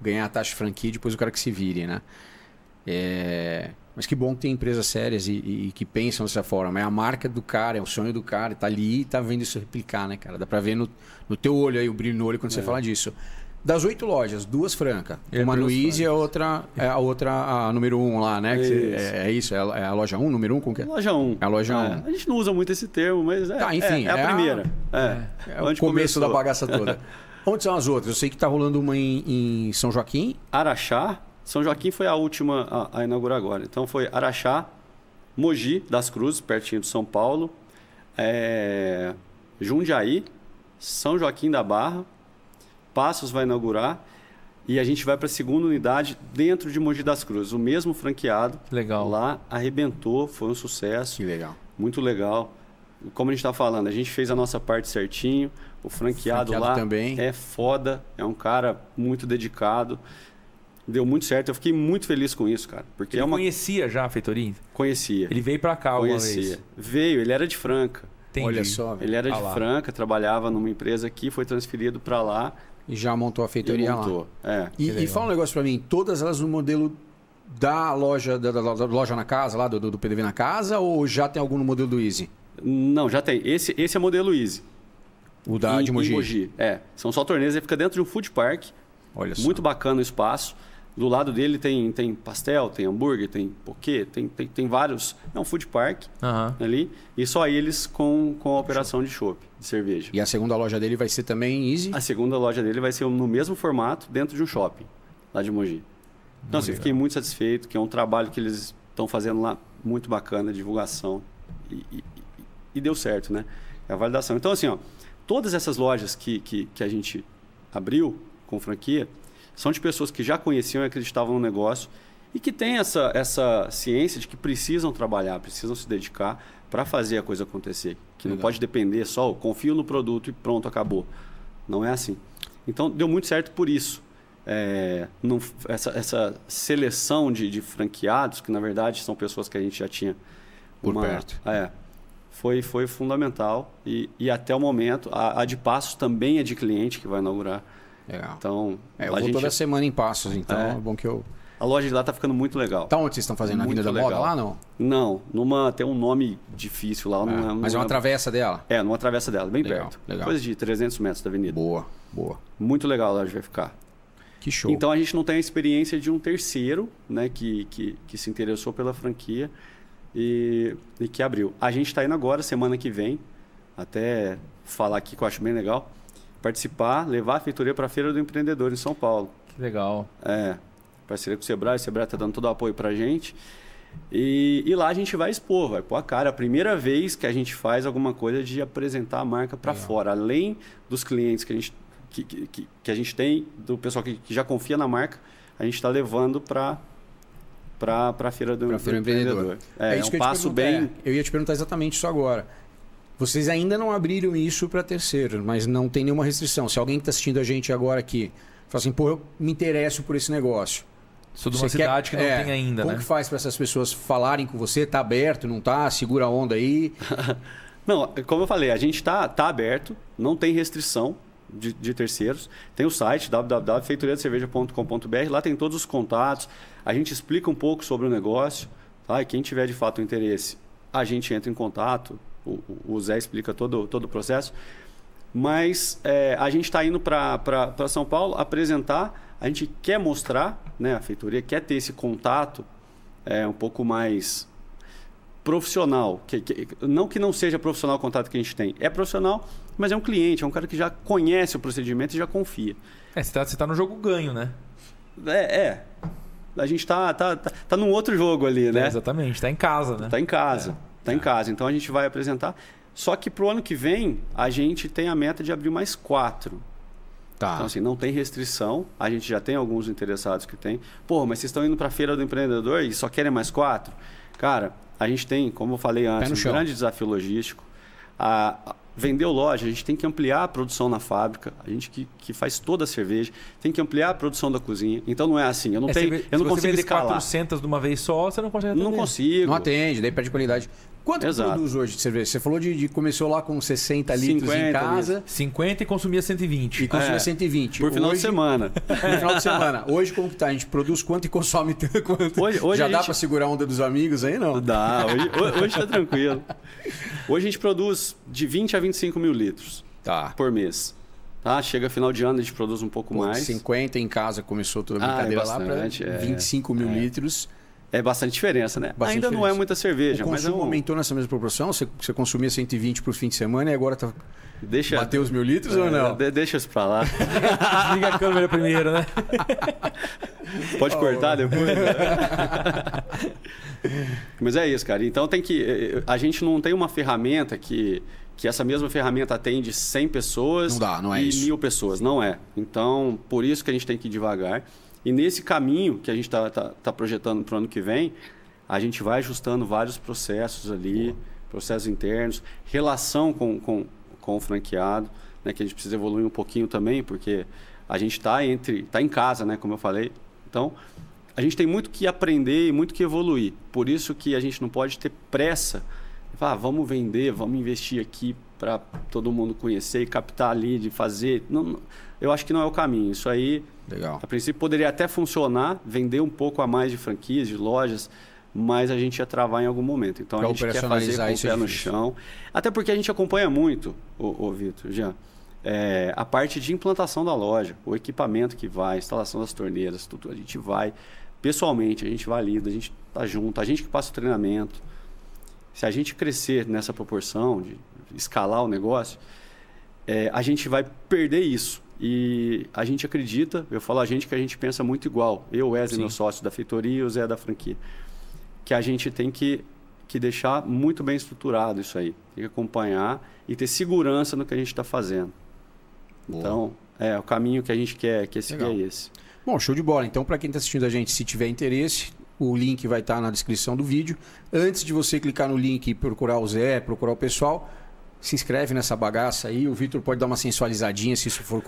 ganhar a taxa de franquia e depois o cara que se vire, né? É, Mas que bom que tem empresas sérias e, e que pensam dessa forma. É a marca do cara, é o sonho do cara, tá ali e tá vendo isso replicar, né, cara? Dá pra ver no, no teu olho aí, o brilho no olho quando você É. fala disso. Das oito lojas, duas franca. É, uma Easy e a outra, é a outra a número um lá, né? Que você- Isso. é, é isso, é a, é a loja um, número um, como que é? Loja 1. É a loja É, um. A gente não usa muito esse termo, mas é, Tá, enfim, é, é a é a- primeira. É, É o começo começou. da bagaça toda. Onde são as outras? Eu sei que tá rolando uma em, em São Joaquim. Araxá. São Joaquim foi a última a, a inaugurar agora. Então foi Araxá, Mogi das Cruzes, pertinho de São Paulo, é, Jundiaí, São Joaquim da Barra, Passos vai inaugurar E a gente vai para a segunda unidade dentro de Mogi das Cruzes. O mesmo franqueado Legal. lá arrebentou, foi um sucesso. Que legal. Muito legal. Como a gente está falando, a gente fez a nossa parte certinho. O franqueado, Franqueado lá também. é foda, é um cara muito dedicado. Deu muito certo. Eu fiquei muito feliz com isso, cara. Porque Ele é uma. conhecia já a feitoria? Conhecia. Ele veio pra cá alguma conhecia. vez. Veio, ele era de Franca. Entendi. Olha só, velho. Ele era Ah de lá. Franca, trabalhava numa empresa aqui, foi transferido para lá E já montou a e feitoria lá. montou. É. E, e fala um negócio pra mim, todas elas no modelo da loja da, da- da loja na casa, lá do, do do PDV na casa, ou já tem algum no modelo do Easy? Não, já tem. Esse, esse é modelo Easy. O da em, de Mogi? Mogi. É. São só torneios, ele fica dentro de um food park. Olha só. Muito bacana o espaço. Do lado dele tem, tem pastel, tem hambúrguer, tem poquê, tem, tem, tem vários. É um food park Aham. ali. E só eles com, com a operação de chopp, de cerveja. E a segunda loja dele vai ser também Easy? A segunda loja dele vai ser no mesmo formato, dentro de um shopping, lá de Mogi. Então, assim, fiquei muito satisfeito, que é um trabalho que eles estão fazendo lá muito bacana, divulgação. E, e- e deu certo, né? É a validação. Então, assim, ó, todas essas lojas que, que, que a gente abriu com franquia são de pessoas que já conheciam e acreditavam no negócio e que têm essa, essa ciência de que precisam trabalhar, precisam se dedicar para fazer a coisa acontecer. Que não Legal. pode depender só, "Oh, confio no produto e pronto, acabou. Não é assim. Então, deu muito certo por isso. É, não- essa, essa seleção de, de franqueados, que na verdade são pessoas que a gente já tinha Por perto. É, foi, foi fundamental. E, e até o momento, a, a de Passos também é de cliente que vai inaugurar. Legal. Então, É, eu a, vou gente- toda semana em Passos, então é, É. bom que eu... a loja de lá tá ficando muito legal. Tá onde vocês estão fazendo? Na Muito Avenida da Moda lá, não? Não, numa, tem um nome difícil lá. Ah, não, mas é uma travessa dela? É, numa travessa dela, bem Legal, perto. legal. Coisa de 300 metros da avenida. Boa, boa. Muito legal a loja vai ficar. Que show. Então a gente não tem a experiência de um terceiro né, que, que, que se interessou pela franquia e, e que abriu. A gente está indo agora, semana que vem, até falar aqui que eu acho bem legal, participar, levar a feitoria para a Feira do Empreendedor em São Paulo. Que legal. É, parceria com o Sebrae, o Sebrae está dando todo o apoio para a gente. E, e lá a gente vai expor, vai pôr a cara. A primeira vez que a gente faz alguma coisa de apresentar a marca para fora, além dos clientes que a gente, que, que- que a gente tem, do pessoal que, que já confia na marca, a gente está levando para para a feira do, Pra Feira do Empreendedor. É, é isso um passo bem. é, eu ia te perguntar exatamente isso agora. Vocês ainda não abriram isso para terceiros, mas não tem nenhuma restrição. Se alguém que está assistindo a gente agora aqui fala assim, pô, eu me interesso por esse negócio. Sou de uma Você quer- cidade que não é, tem ainda, Como né? que faz para essas pessoas falarem com você? Tá aberto, não tá? Segura a onda aí. Não, como eu falei, a gente está tá aberto, não tem restrição de, de terceiros. Tem o site www.feitoriadecerveja.com.br, lá tem todos os contatos, a gente explica um pouco sobre o negócio, tá? E quem tiver de fato interesse, a gente entra em contato, o, o- Zé explica todo, todo o processo. Mas é, a gente está indo para São Paulo apresentar, a gente quer mostrar, né, a feitoria quer ter esse contato é, um pouco mais profissional. Que, que- não que não seja profissional o contato que a gente tem. É profissional, mas é um cliente, é um cara que já conhece o procedimento e já confia. É, você tá, você tá no jogo ganho, né? É, é. A gente tá, tá, tá, tá num outro jogo ali, né? É, exatamente. Tá em casa, né? Tá em casa. Tá em casa. Então a gente vai apresentar. Só que pro ano que vem, a gente tem a meta de abrir mais quatro. Tá. Então, assim, não tem restrição. A gente já tem alguns interessados que tem. Pô, mas vocês estão indo para a Feira do Empreendedor e só querem mais quatro? Cara, a gente tem, como eu falei antes, um grande desafio logístico. A- vendeu loja, a gente tem que ampliar a produção na fábrica. A gente que, que faz toda a cerveja tem que ampliar a produção da cozinha. Então não é assim. Eu não, É, tenho, se- eu se não você consigo vender escalar. 400 de uma vez só, você não consegue Não atender. consigo. Não atende, daí perde qualidade. Quanto que Exato. produz hoje de cerveja? Você falou de, de começou lá com 60 litros em 50 casa 50 e consumia 120. e consumia É, 120. Por final hoje, de semana. No final de semana. Hoje como que tá? A gente produz quanto e consome tanto quanto? Hoje- hoje Já dá gente- pra segurar a onda dos amigos aí, não? Dá, hoje, ho- hoje tá tranquilo. Hoje a gente produz de 20 a 25 mil litros Tá. por mês. Tá? Chega final de ano, a gente produz um pouco Pô, mais. 50 em casa começou toda a Ah, é brincadeira lá bastante, para é. 25 mil É. litros. É bastante diferença, né? Bastante Ainda não é diferença. muita cerveja, o mas é um... aumentou nessa mesma proporção? Você, você consumia 120 por fim de semana e agora tá Deixa... bateu os mil litros ou É, não? de- deixa isso pra lá. Desliga a câmera primeiro, né? Pode Oh. cortar depois. né? Mas é isso, cara. Então tem que. eh, A gente não tem uma ferramenta que, que essa mesma ferramenta atende 100 pessoas Não dá, não é e isso. mil pessoas. Não é. Então, por isso que a gente tem que ir devagar. E nesse caminho que a gente está tá, tá projetando para o ano que vem, a gente vai ajustando vários processos ali, processos internos, relação com, com, com o franqueado, né, que a gente precisa evoluir um pouquinho também, porque a gente está entre está em casa, né, como eu falei. Então, a gente tem muito que aprender e muito que evoluir. Por isso que a gente não pode ter pressa. Ah, vamos vender, vamos investir aqui para todo mundo conhecer e captar ali, de fazer. Não- eu acho que não é o caminho. Isso aí, Legal. a princípio, poderia até funcionar, vender um pouco a mais de franquias, de lojas, mas a gente ia travar em algum momento. Então Pra a gente quer fazer com o isso é pé no chão. Até porque a gente acompanha muito, o, o Vitor, Jean, é, a parte de implantação da loja, o equipamento que vai, a instalação das torneiras, tudo. A gente vai pessoalmente, a gente valida, a gente tá junto, a gente que passa o treinamento. Se a gente crescer nessa proporção de escalar o negócio, é, a gente vai perder isso. E a gente acredita, eu falo a gente que a gente pensa muito igual. Eu, Wesley, Sim. meu sócio da feitoria e o Zé da franquia. Que a gente tem que, que deixar muito bem estruturado isso aí. Tem que acompanhar e ter segurança no que a gente está fazendo. Boa. Então, é o caminho que a gente quer, quer seguir Legal. é esse. Bom, show de bola. Então, para quem está assistindo a gente, se tiver interesse, o link vai estar na descrição do vídeo. Antes de você clicar no link e procurar o Zé, procurar o pessoal, se inscreve nessa bagaça aí. O Vitor pode dar uma sensualizadinha se isso for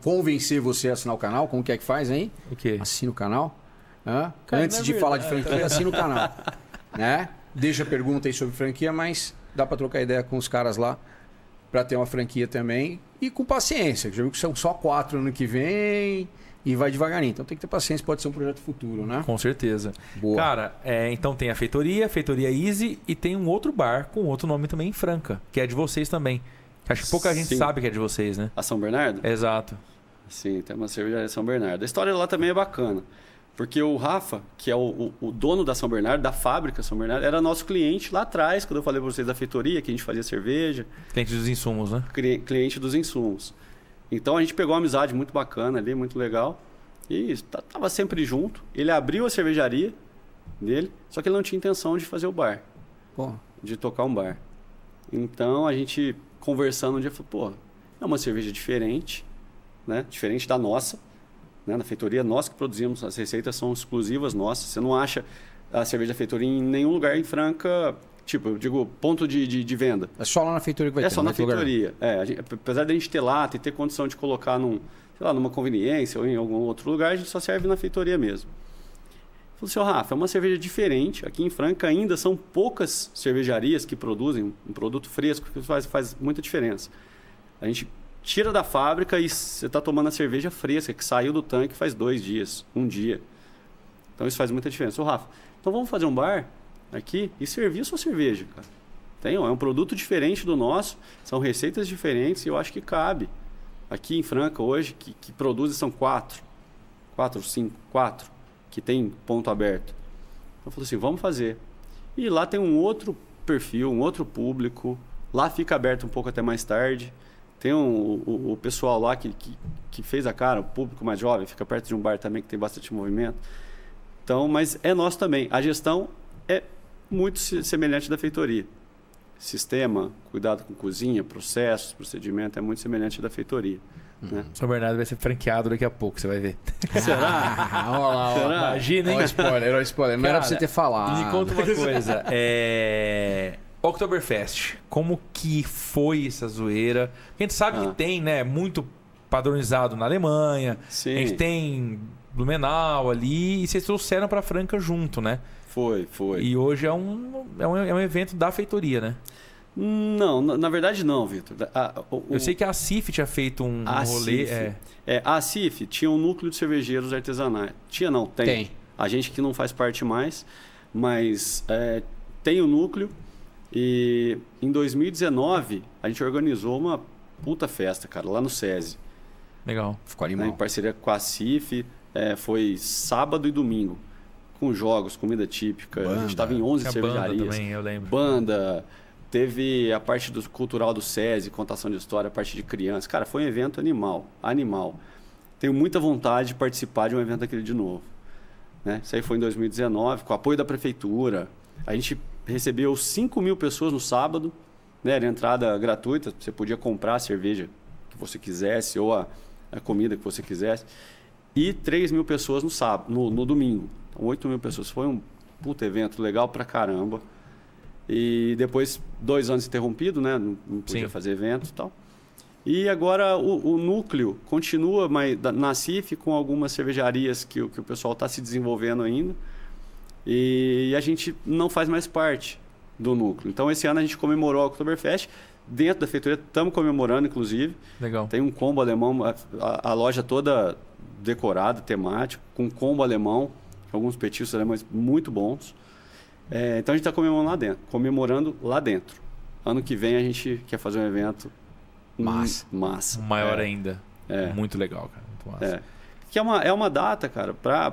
convencer você a assinar o canal. Como que é que faz aí? O quê? Assina o canal. Hã? Cara, Antes é de falar de franquia, assina o canal. né? Deixa pergunta aí sobre franquia, mas dá para trocar ideia com os caras lá para ter uma franquia também. E com paciência. Já viu que são só quatro ano que vem e vai devagarinho. Então tem que ter paciência, pode ser um projeto futuro, né? Com certeza. Boa. Cara, é, então tem a feitoria, a feitoria Easy e tem um outro bar com outro nome também em Franca, que é de vocês também. Acho que pouca gente Sim. sabe que é de vocês, né? A São Bernardo? Exato. Sim, tem uma cervejaria São Bernardo. A história lá também é bacana. Porque o Rafa, que é o, o- o dono da São Bernardo, da fábrica São Bernardo, era nosso cliente lá atrás, quando eu falei para vocês da feitoria, que a gente fazia cerveja, Cliente dos insumos, né? cli- cliente dos insumos. Então a gente pegou uma amizade muito bacana ali, muito legal. E tá- tava sempre junto. Ele abriu a cervejaria dele, só que ele não tinha intenção de fazer o bar Pô, de tocar um bar. Então a gente conversando um dia falou, pô, é uma cerveja diferente, né? Diferente da nossa, né? Na feitoria nós que produzimos, as receitas são exclusivas nossas. Você não acha a cerveja da feitoria em nenhum lugar em Franca, tipo, eu digo, ponto de, de, de venda. é só lá na feitoria que vai é ter. só não na feitoria. É, a gente- apesar da gente ter lata e ter condição de colocar num, sei lá, numa conveniência ou em algum outro lugar, a gente só serve na feitoria mesmo. Falei, seu Rafa, é uma cerveja diferente. Aqui em Franca ainda são poucas cervejarias que produzem um produto fresco que faz, faz muita diferença. A gente tira da fábrica e você está tomando a cerveja fresca que saiu do tanque faz dois dias, um dia. Então isso faz muita diferença. Ô Rafa, então vamos fazer um bar aqui e servir a sua cerveja, cara. Tem, ó, é um produto diferente do nosso, são receitas diferentes e eu acho que cabe. Aqui em Franca hoje, que, que produzem são quatro, quatro, cinco, quatro, que tem ponto aberto. Eu falei assim, vamos fazer. E lá tem um outro perfil, um outro público. Lá fica aberto um pouco até mais tarde. Tem um, o, o pessoal lá que, que, que fez a cara, o público mais jovem, fica perto de um bar também que tem bastante movimento. Então, mas é nosso também. A gestão muito se- semelhante da feitoria. Sistema, cuidado com cozinha, processos, procedimento, é muito semelhante da feitoria. Né? São Bernardo vai ser franqueado daqui a pouco, você vai ver. Ah, olha lá. Será? Imagina, hein? Olha o spoiler, olha o spoiler. Não era pra Cara, você ter falado. Me conta uma coisa. É... Oktoberfest, como que foi essa zoeira? A gente sabe Ah. que tem, né, muito padronizado na Alemanha. Sim. A gente tem Blumenau ali e vocês trouxeram pra Franca junto, né? Foi, foi. E hoje é um, é um, é um evento da feitoria, né? Não, na, na verdade não, Vitor. Eu sei que a CIF tinha feito um a rolê. CIF, É, é, a CIF tinha um núcleo de cervejeiros artesanais. Tinha não, tem. Tem. A gente que não faz parte mais, mas é, tem o núcleo. E em 2019 a gente organizou uma puta festa, cara, lá no SESI. legal. Ficou né, animal. em parceria com a CIF. é, foi sábado e domingo. Com jogos, comida típica. A Banda. gente estava em 11 Tinha banda cervejarias. também, eu lembro. banda, teve a parte do cultural do SESI, contação de história, a parte de criança. Cara, foi um evento animal, animal. Tenho muita vontade de participar de um evento daquele de novo. Né? Isso aí foi em 2019, com o apoio da prefeitura. A gente recebeu 5 mil pessoas no sábado, né, era entrada gratuita, você podia comprar a cerveja que você quisesse ou a, a comida que você quisesse. E 3 mil pessoas no sábado, no, no domingo. Então, 8 mil pessoas. Foi um puta evento legal pra caramba. E depois, dois anos interrompido, né? Não, não podia Sim. fazer evento e tal. E agora o, o núcleo continua mas, da- na CIF com algumas cervejarias que, o- que o pessoal está se desenvolvendo ainda. E a gente não faz mais parte do núcleo. Então esse ano a gente comemorou o Oktoberfest. Dentro da feitoria estamos comemorando, inclusive. Legal. Tem um combo alemão, a, a- a loja toda decorada, temático, com combo alemão, alguns petiscos alemães muito bons. É, então a gente está comemorando lá dentro, comemorando lá dentro. Ano que vem a gente quer fazer um evento Massa. hum, massa. Maior é, ainda. É. Muito legal, cara. Muito massa. É. Que é uma, é uma data, cara, para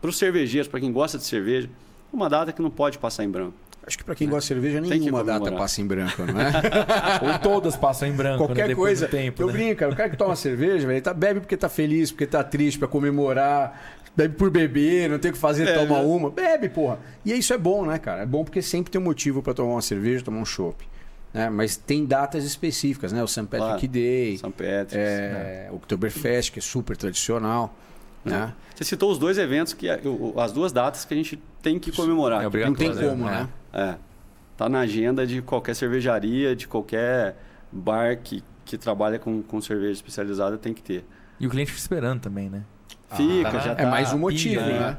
para os cervejeiros, para quem gosta de cerveja, uma data que não pode passar em branco. Acho que pra quem gosta de cerveja, nenhuma data passa em branco, não é? Ou todas passam em branco, né? Qualquer Depois coisa. do tempo, eu né? brinco, cara. O cara que toma cerveja, velho, ele tá, bebe porque tá feliz, porque tá triste, pra comemorar. Bebe por beber, não tem o que fazer, É, toma né? uma. Bebe, porra. E isso é bom, né, cara? É bom porque sempre tem um motivo pra tomar uma cerveja, tomar um chopp. Né? Mas tem datas específicas, né? O St. Patrick Claro. Day, São Patrick's. é, o Oktoberfest, que é super tradicional. Né? Você citou os dois eventos, que é- as duas datas que a gente tem que comemorar. É Não tem como, né? É. Tá na agenda de qualquer cervejaria, de qualquer bar que, que trabalha com, com cerveja especializada, tem que ter. E o cliente fica esperando também, né? Fica, tá. já É tá. mais um motivo, pilha, né? né?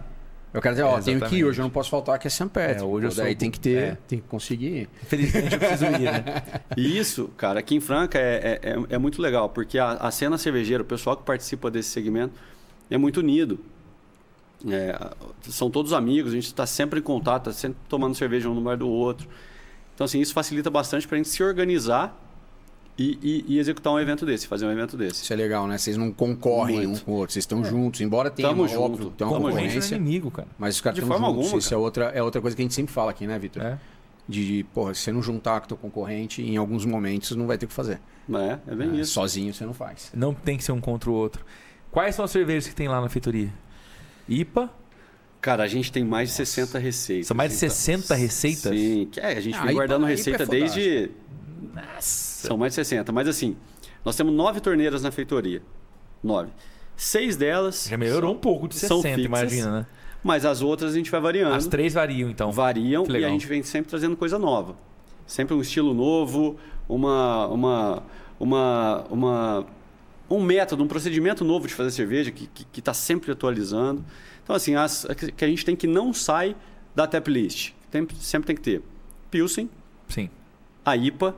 Eu quero dizer, ó, É, tenho que ir, hoje eu não posso faltar que é St. Patrick. É, hoje eu sou daí bu- tem que ter, é. tem que conseguir. Infelizmente eu preciso ir, né? E isso, cara, aqui em Franca é, é, é- é muito legal, porque a, a cena cervejeira, o pessoal que participa desse segmento, é muito unido. É, são todos amigos, a gente está sempre em contato, está sempre tomando cerveja um no bar do outro. Então, assim, isso facilita bastante para a gente se organizar e, e- e executar um evento desse, fazer um evento desse. Isso é legal, né? Vocês não concorrem Muito. um com o outro, vocês estão juntos, embora tenha Tamo uma, junto. óbvio, tem uma Tamo Concorrente não é concorrência, inimigo, cara. mas os caras De estão forma juntos. alguma, Isso é outra, é outra coisa que a gente sempre fala aqui, né, Vitor? É. De, de, porra, se você não juntar com o teu concorrente, em alguns momentos não vai ter o que fazer. É, é bem É, isso. Sozinho você não faz. Não tem que ser um contra o outro. Quais são as cervejas que tem lá na feitoria? IPA? Cara, a gente tem mais de 60 receitas. São mais de Então, 60 receitas? Sim, é, a gente Ah, vem guardando aí receita é desde. Nossa. São mais de 60. Mas assim, nós temos nove torneiras na feitoria. Nove. Seis delas. Já melhorou um pouco de são 60, fixas. imagina, né? Mas as outras a gente vai variando. As três variam, então. variam e a gente vem sempre trazendo coisa nova. Sempre um estilo novo, uma, uma, uma, uma, um método, um procedimento novo de fazer cerveja que está que, tá sempre atualizando. Então, assim, as que a gente tem que não sai da tap list. Tem, sempre tem que ter Pilsen, Sim. a IPA,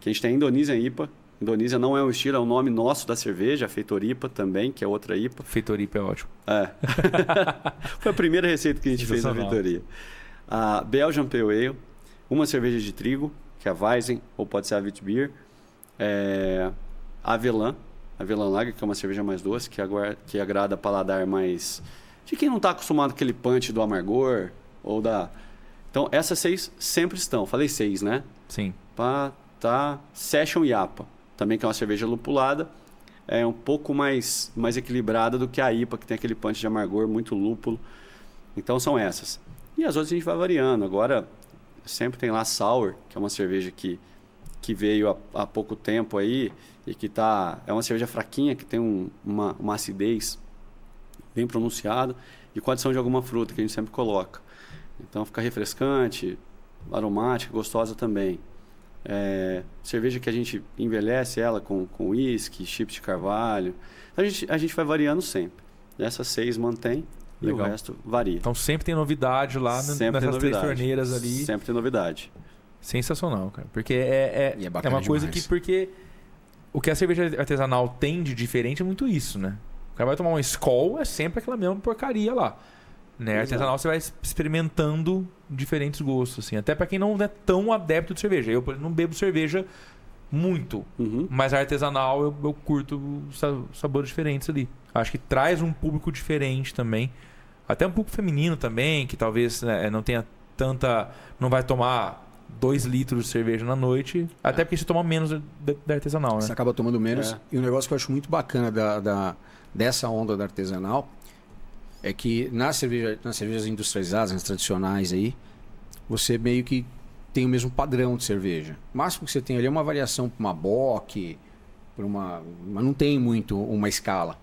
que a gente tem a Indonésia IPA. Indonésia não é um estilo, é o nome nosso da cerveja, a Feitoripa também, que é outra IPA. Feitoria IPA é ótimo. É. Foi a primeira receita que a gente fez na feitoria. A Belgian Pale Ale, uma cerveja de trigo, que é a Weizen, ou pode ser a Witbier. É, Avelã, a Avelã Lager, que é uma cerveja mais doce, que, agora, que agrada paladar mais... De quem não está acostumado com aquele punch do amargor, ou da... Então, essas seis sempre estão. Falei seis, né? Sim. Pá, tá. Session Yapa, também que é uma cerveja lupulada. É um pouco mais, mais equilibrada do que a IPA, que tem aquele punch de amargor, muito lúpulo. Então são essas. E as outras a gente vai variando. Agora, sempre tem lá Sour, que é uma cerveja que, que veio há, há pouco tempo aí e que tá, é uma cerveja fraquinha, que tem um- uma, uma acidez bem pronunciada e com adição de alguma fruta que a gente sempre coloca. Então fica refrescante, aromática, gostosa também. É, cerveja que a gente envelhece ela com, com uísque, chips de carvalho. A gente, a gente vai variando sempre. Essas seis mantém e Legal. o resto varia. Então sempre tem novidade lá Sempre nessas três torneiras ali. Sempre tem novidade. Sensacional, cara. Porque é, é, E é é, uma coisa demais. que. Porque o que a cerveja artesanal tem de diferente é muito isso, né? O cara vai tomar um Skol, é sempre aquela mesma porcaria lá. Né? Exato. Artesanal você vai experimentando diferentes gostos, assim. Até pra quem não é tão adepto de cerveja. Eu não bebo cerveja muito. Uhum. Mas artesanal eu, eu curto sa- sabores diferentes ali. Acho que traz um público diferente também. Até um público feminino também, que talvez né, não tenha tanta. Não vai tomar dois litros de cerveja na noite. Até porque você toma menos da, da artesanal, né? Você acaba tomando menos. É. E um negócio que eu acho muito bacana da, da- dessa onda da artesanal é que nas, cerveja, nas cervejas industrializadas, nas tradicionais aí, você meio que tem o mesmo padrão de cerveja. O máximo que você tem ali é uma variação para uma bock, para uma, mas não tem muito uma escala.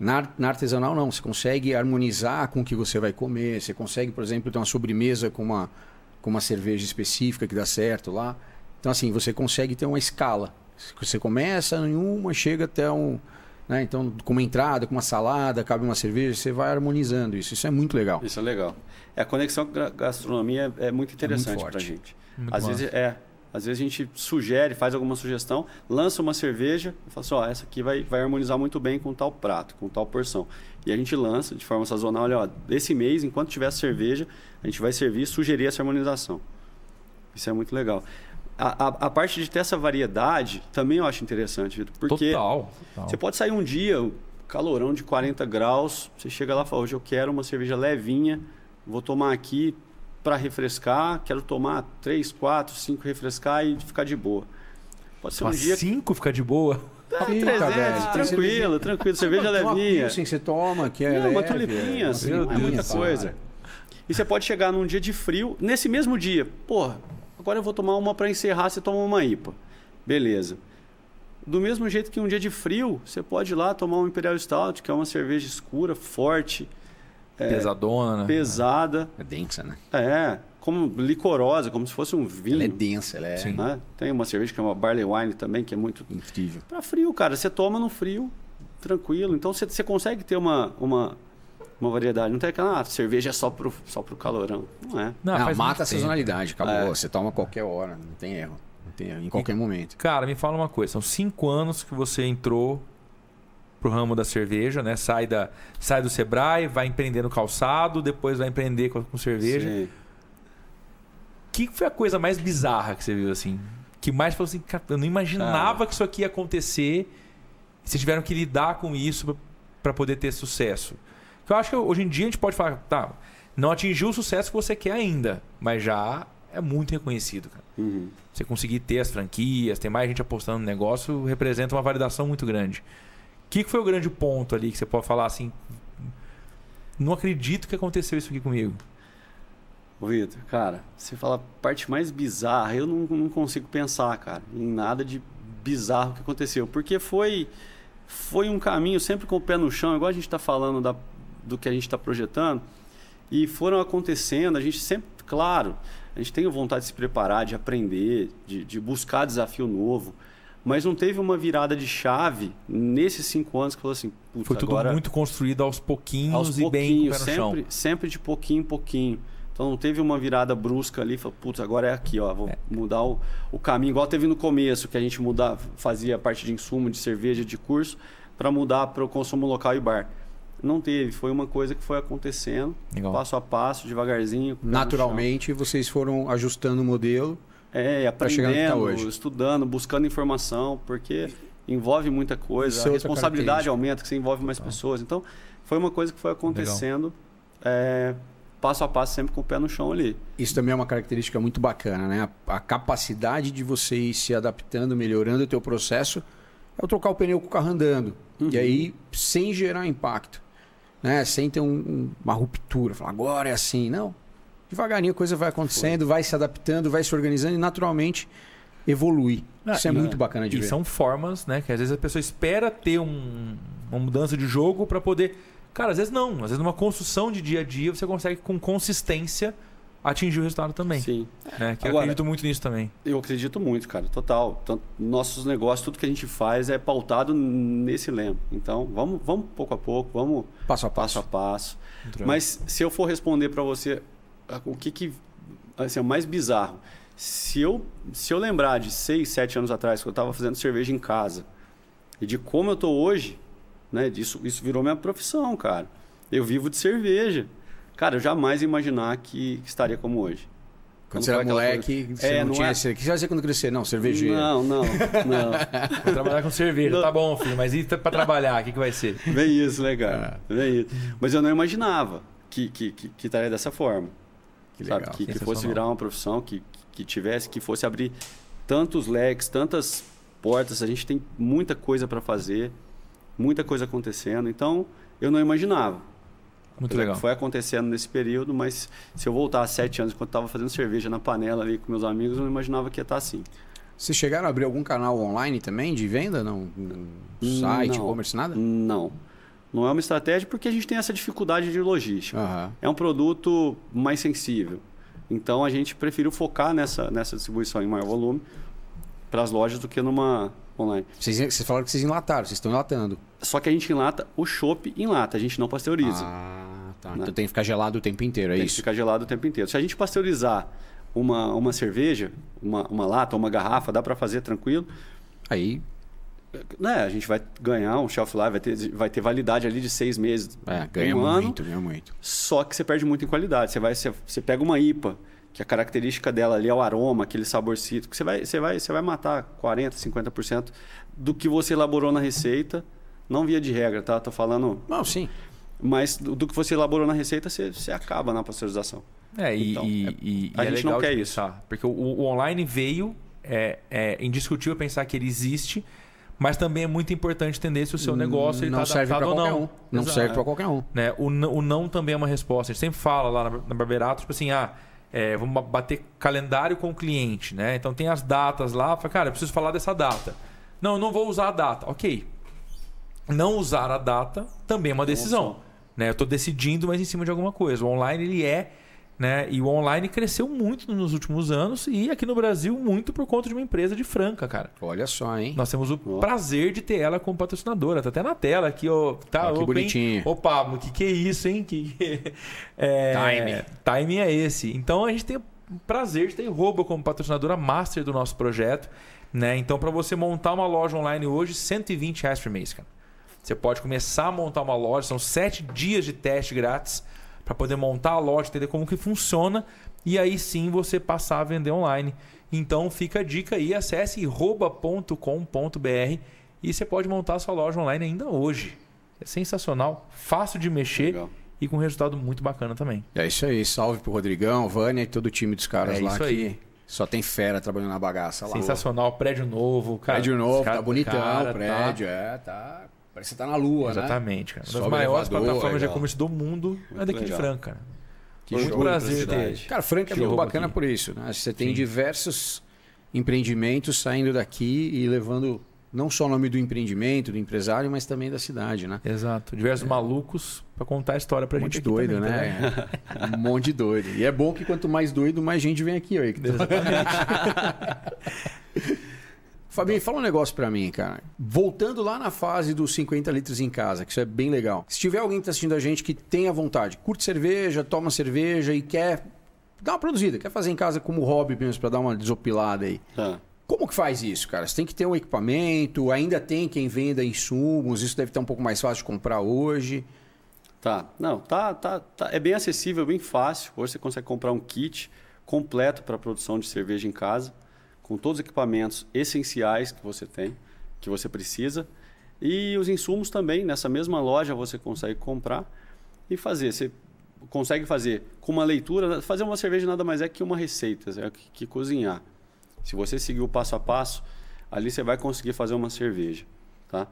Na, na, artesanal não, você consegue harmonizar com o que você vai comer, você consegue, por exemplo, ter uma sobremesa com uma com uma cerveja específica que dá certo lá. Então assim, você consegue ter uma escala. Você começa em uma, chega até um, né? Então, com uma entrada, com uma salada, cabe uma cerveja, você vai harmonizando isso. Isso é muito legal. Isso é legal. É, a conexão com a gastronomia é, é muito interessante é para a gente. Muito às vezes é, às vezes a gente sugere, faz alguma sugestão, lança uma cerveja e fala assim, ó, essa aqui vai, vai harmonizar muito bem com tal prato, com tal porção. E a gente lança de forma sazonal, olha, ó, desse mês, enquanto tiver cerveja, a gente vai servir e sugerir essa harmonização. Isso é muito legal. A, a, a, parte de ter essa variedade também eu acho interessante, Vitor. Porque total, total. você pode sair um dia, calorão de 40 graus, você chega lá e fala, hoje eu quero uma cerveja levinha, vou tomar aqui, para refrescar, quero tomar três, quatro, cinco refrescar e ficar de boa. Pode ser um dia. Cinco ficar de boa? Ah, 300, velho. tranquilo, tranquilo. Cerveja levinha. Sim, você toma, que é. Não, uma tulipinha, assim, não é muita coisa. E você pode chegar num dia de frio, nesse mesmo dia, porra, agora eu vou tomar uma para encerrar, você toma uma IPA. Beleza. Do mesmo jeito que um dia de frio, você pode ir lá tomar um Imperial Stout, que é uma cerveja escura, forte, é, Pesadona, né? Pesada. É densa, né? É, como licorosa, como se fosse um vinho. Ela é densa, ela é. Né? Tem uma cerveja que é uma Barley Wine também, que é muito. Incrível. Para frio, cara. Você toma no frio, tranquilo. Então você, você consegue ter uma, uma, uma variedade. Não tem aquela ah, cerveja é só pro, só pro calorão. Não é. Não, não mata a sazonalidade, acabou. É. Você toma a qualquer hora, não tem erro. Não tem erro, em qualquer e, momento. Cara, me fala uma coisa: são cinco anos que você entrou pro ramo da cerveja, né? Sai, da, sai do Sebrae, vai empreender no calçado, depois vai empreender com, com cerveja. O que foi a coisa mais bizarra que você viu assim? Que mais falou assim, cara, eu não imaginava que isso aqui ia acontecer. E vocês tiveram que lidar com isso para poder ter sucesso. Eu acho que hoje em dia a gente pode falar, tá, não atingiu o sucesso que você quer ainda, mas já é muito reconhecido, cara. Uhum. Você conseguir ter as franquias, ter mais gente apostando no negócio, representa uma validação muito grande que, foi o grande ponto ali que você pode falar assim? Não acredito que aconteceu isso aqui comigo. Vitor, cara, você fala parte mais bizarra, eu não, não consigo pensar, cara, em nada de bizarro que aconteceu. Porque foi, foi um caminho sempre com o pé no chão, igual a gente está falando da, do que a gente está projetando. E foram acontecendo, a gente sempre, claro, a gente tem vontade de se preparar, de aprender, de, de buscar desafio novo. Mas não teve uma virada de chave nesses cinco anos que falou assim, Foi tudo agora... muito construído aos pouquinhos aos e bem com sempre, chão. sempre de pouquinho em pouquinho. Então não teve uma virada brusca ali, falou, putz, agora é aqui, ó, vou é. mudar o, o caminho, igual teve no começo, que a gente mudar, fazia a parte de insumo, de cerveja, de curso, para mudar para o consumo local e bar. Não teve, foi uma coisa que foi acontecendo, Legal. passo a passo, devagarzinho. Naturalmente, vocês foram ajustando o modelo é, tá aprendendo, estudando, buscando informação, porque envolve muita coisa. Isso a é responsabilidade aumenta, que você envolve mais pessoas. Então, foi uma coisa que foi acontecendo é, passo a passo, sempre com o pé no chão ali. Isso também é uma característica muito bacana, né? A, a capacidade de você ir se adaptando, melhorando o teu processo, é o trocar o pneu com o carro andando. Uhum. E aí, sem gerar impacto. Né? Sem ter um, uma ruptura. Falar, agora é assim. Não devagarinho a coisa vai acontecendo, Foi. vai se adaptando, vai se organizando e naturalmente evolui. Ah, Isso é muito bacana de e ver. E são formas, né? Que às vezes a pessoa espera ter um, uma mudança de jogo para poder. Cara, às vezes não. Às vezes numa construção de dia a dia você consegue com consistência atingir o resultado também. Sim. Né? Que Agora, eu acredito muito nisso também. Eu acredito muito, cara, total. Tanto, nossos negócios, tudo que a gente faz é pautado nesse lema. Então, vamos, vamos pouco a pouco, vamos passo a passo. passo, a passo. Mas se eu for responder para você o que, que assim, é o mais bizarro. Se eu, se eu lembrar de seis, sete anos atrás, que eu estava fazendo cerveja em casa, e de como eu estou hoje, né? Disso, isso virou minha profissão, cara. Eu vivo de cerveja. Cara, eu jamais ia imaginar que, que estaria como hoje. Quando você era moleque, você é, não, não tinha é... O que você vai fazer quando crescer? Não, cervejeiro. Não, não, não. Vou trabalhar com cerveja. Não. Tá bom, filho, mas e para trabalhar? O que, que vai ser? Bem isso, legal. É. Bem isso. Mas eu não imaginava que, que, que, que estaria dessa forma. Que sabe? Que, que fosse virar uma profissão, que, que tivesse, que fosse abrir tantos leques, tantas portas. A gente tem muita coisa para fazer, muita coisa acontecendo. Então, eu não imaginava. Muito legal. que Foi acontecendo nesse período, mas se eu voltar há sete anos, quando eu estava fazendo cerveja na panela ali com meus amigos, eu não imaginava que ia estar assim. Vocês chegaram a abrir algum canal online também de venda? Não? Site, e-commerce, nada? Não. Não é uma estratégia porque a gente tem essa dificuldade de logística. Aham. É um produto mais sensível. Então a gente preferiu focar nessa, nessa distribuição em maior volume para as lojas do que numa online. Vocês, vocês falaram que vocês enlataram, vocês estão enlatando. Só que a gente enlata o chopp em lata, a gente não pasteuriza. Ah, tá. Né? Então tem que ficar gelado o tempo inteiro, é Tem que isso? ficar gelado o tempo inteiro. Se a gente pasteurizar uma, uma cerveja, uma, uma lata, uma garrafa, dá para fazer tranquilo. Aí, Né, a gente vai ganhar um shelf life, vai ter, vai ter validade ali de seis meses, é, ganha um ano. muito, ganha muito. Só que você perde muito em qualidade. Você, vai, você, você pega uma IPA, que a característica dela ali é o aroma, aquele sabor cítrico. Você vai, você vai, você vai matar 40%, 50% do que você elaborou na receita. Não via de regra, tá? Tô falando. Não, sim. Mas do, do que você elaborou na receita, você, você acaba na pasteurização. É, e, Então, e- é- e- a e é gente não legal quer isso. pensar, Porque o, o online veio, é, é indiscutível pensar que ele existe, mas também é muito importante entender se o seu negócio não está serve para adaptado ou qualquer não. um. Não Exato. serve para qualquer um. Né? O, não, o não também é uma resposta. A gente sempre fala lá na, na Barberato, tipo assim, ah, é, vamos ba- bater calendário com o cliente, né? Então tem as datas lá, fala, cara, eu preciso falar dessa data. Não, eu não vou usar a data. Ok. Não usar a data também é uma decisão. Né? Eu estou decidindo, mas em cima de alguma coisa. O online ele é, né? E o online cresceu muito nos últimos anos e aqui no Brasil muito por conta de uma empresa de Franca, cara. Olha só, hein? Nós temos o prazer de ter ela como patrocinadora. Tá até na tela aqui, ó. Tá, Ó, que bonitinho. Ô, Pablo, que que é isso, hein? Que... é... Timing. Timing é esse. Então a gente tem o prazer de ter Robo como patrocinadora master do nosso projeto. Né? Então, para você montar uma loja online hoje, 120 reais por mês, cara. Você pode começar a montar uma loja, são sete dias de teste grátis para poder montar a loja, entender como que funciona e aí sim você passar a vender online. Então fica a dica aí, acesse roba.com.br e você pode montar a sua loja online ainda hoje. É sensacional, fácil de mexer Legal. e com resultado muito bacana também. É isso aí. Salve pro Rodrigão, Vânia e todo o time dos caras É lá isso que aí. só tem fera trabalhando na bagaça lá. Sensacional, prédio novo, cara. prédio novo, Esse cara- tá bonitão o prédio, é, tá. Parece que você tá na lua, né? Exatamente, cara. Uma das Sobe maiores elevador, plataformas de legal. e-commerce do mundo é daqui de. Franca. cara. Que Muito de prazer ter. Cara, Franca é muito bacana aqui. por isso, né? Você tem Sim. diversos empreendimentos saindo daqui e levando não só o nome do empreendimento, do empresário, mas também da cidade, né? Exato. Diversos malucos pra contar a história pra Um gente monte de doido, também, tá né? um monte de doido. E é bom que quanto mais doido, mais gente vem aqui. Ó, aí. Fabinho, fala um negócio pra mim, cara. Voltando lá na fase dos 50 litros em casa, que isso é bem legal. Se tiver alguém que tá assistindo a gente que tem a vontade, curte cerveja, toma cerveja e quer dar uma produzida, quer fazer em casa como hobby mesmo, pra dar uma desopilada aí. Tá. Como que faz isso, cara? Você tem que ter um equipamento, ainda tem quem venda insumos, isso deve estar um pouco mais fácil de comprar hoje. Tá. Não, tá, tá, tá. É bem acessível, bem fácil. Hoje você consegue comprar um kit completo para produção de cerveja em casa, com todos os equipamentos essenciais que você tem, que você precisa. E os insumos também, nessa mesma loja você consegue comprar e fazer. Você consegue fazer com uma leitura. Fazer uma cerveja nada mais é que uma receita, é que, que cozinhar. Se você seguir o passo a passo, ali você vai conseguir fazer uma cerveja. Tá?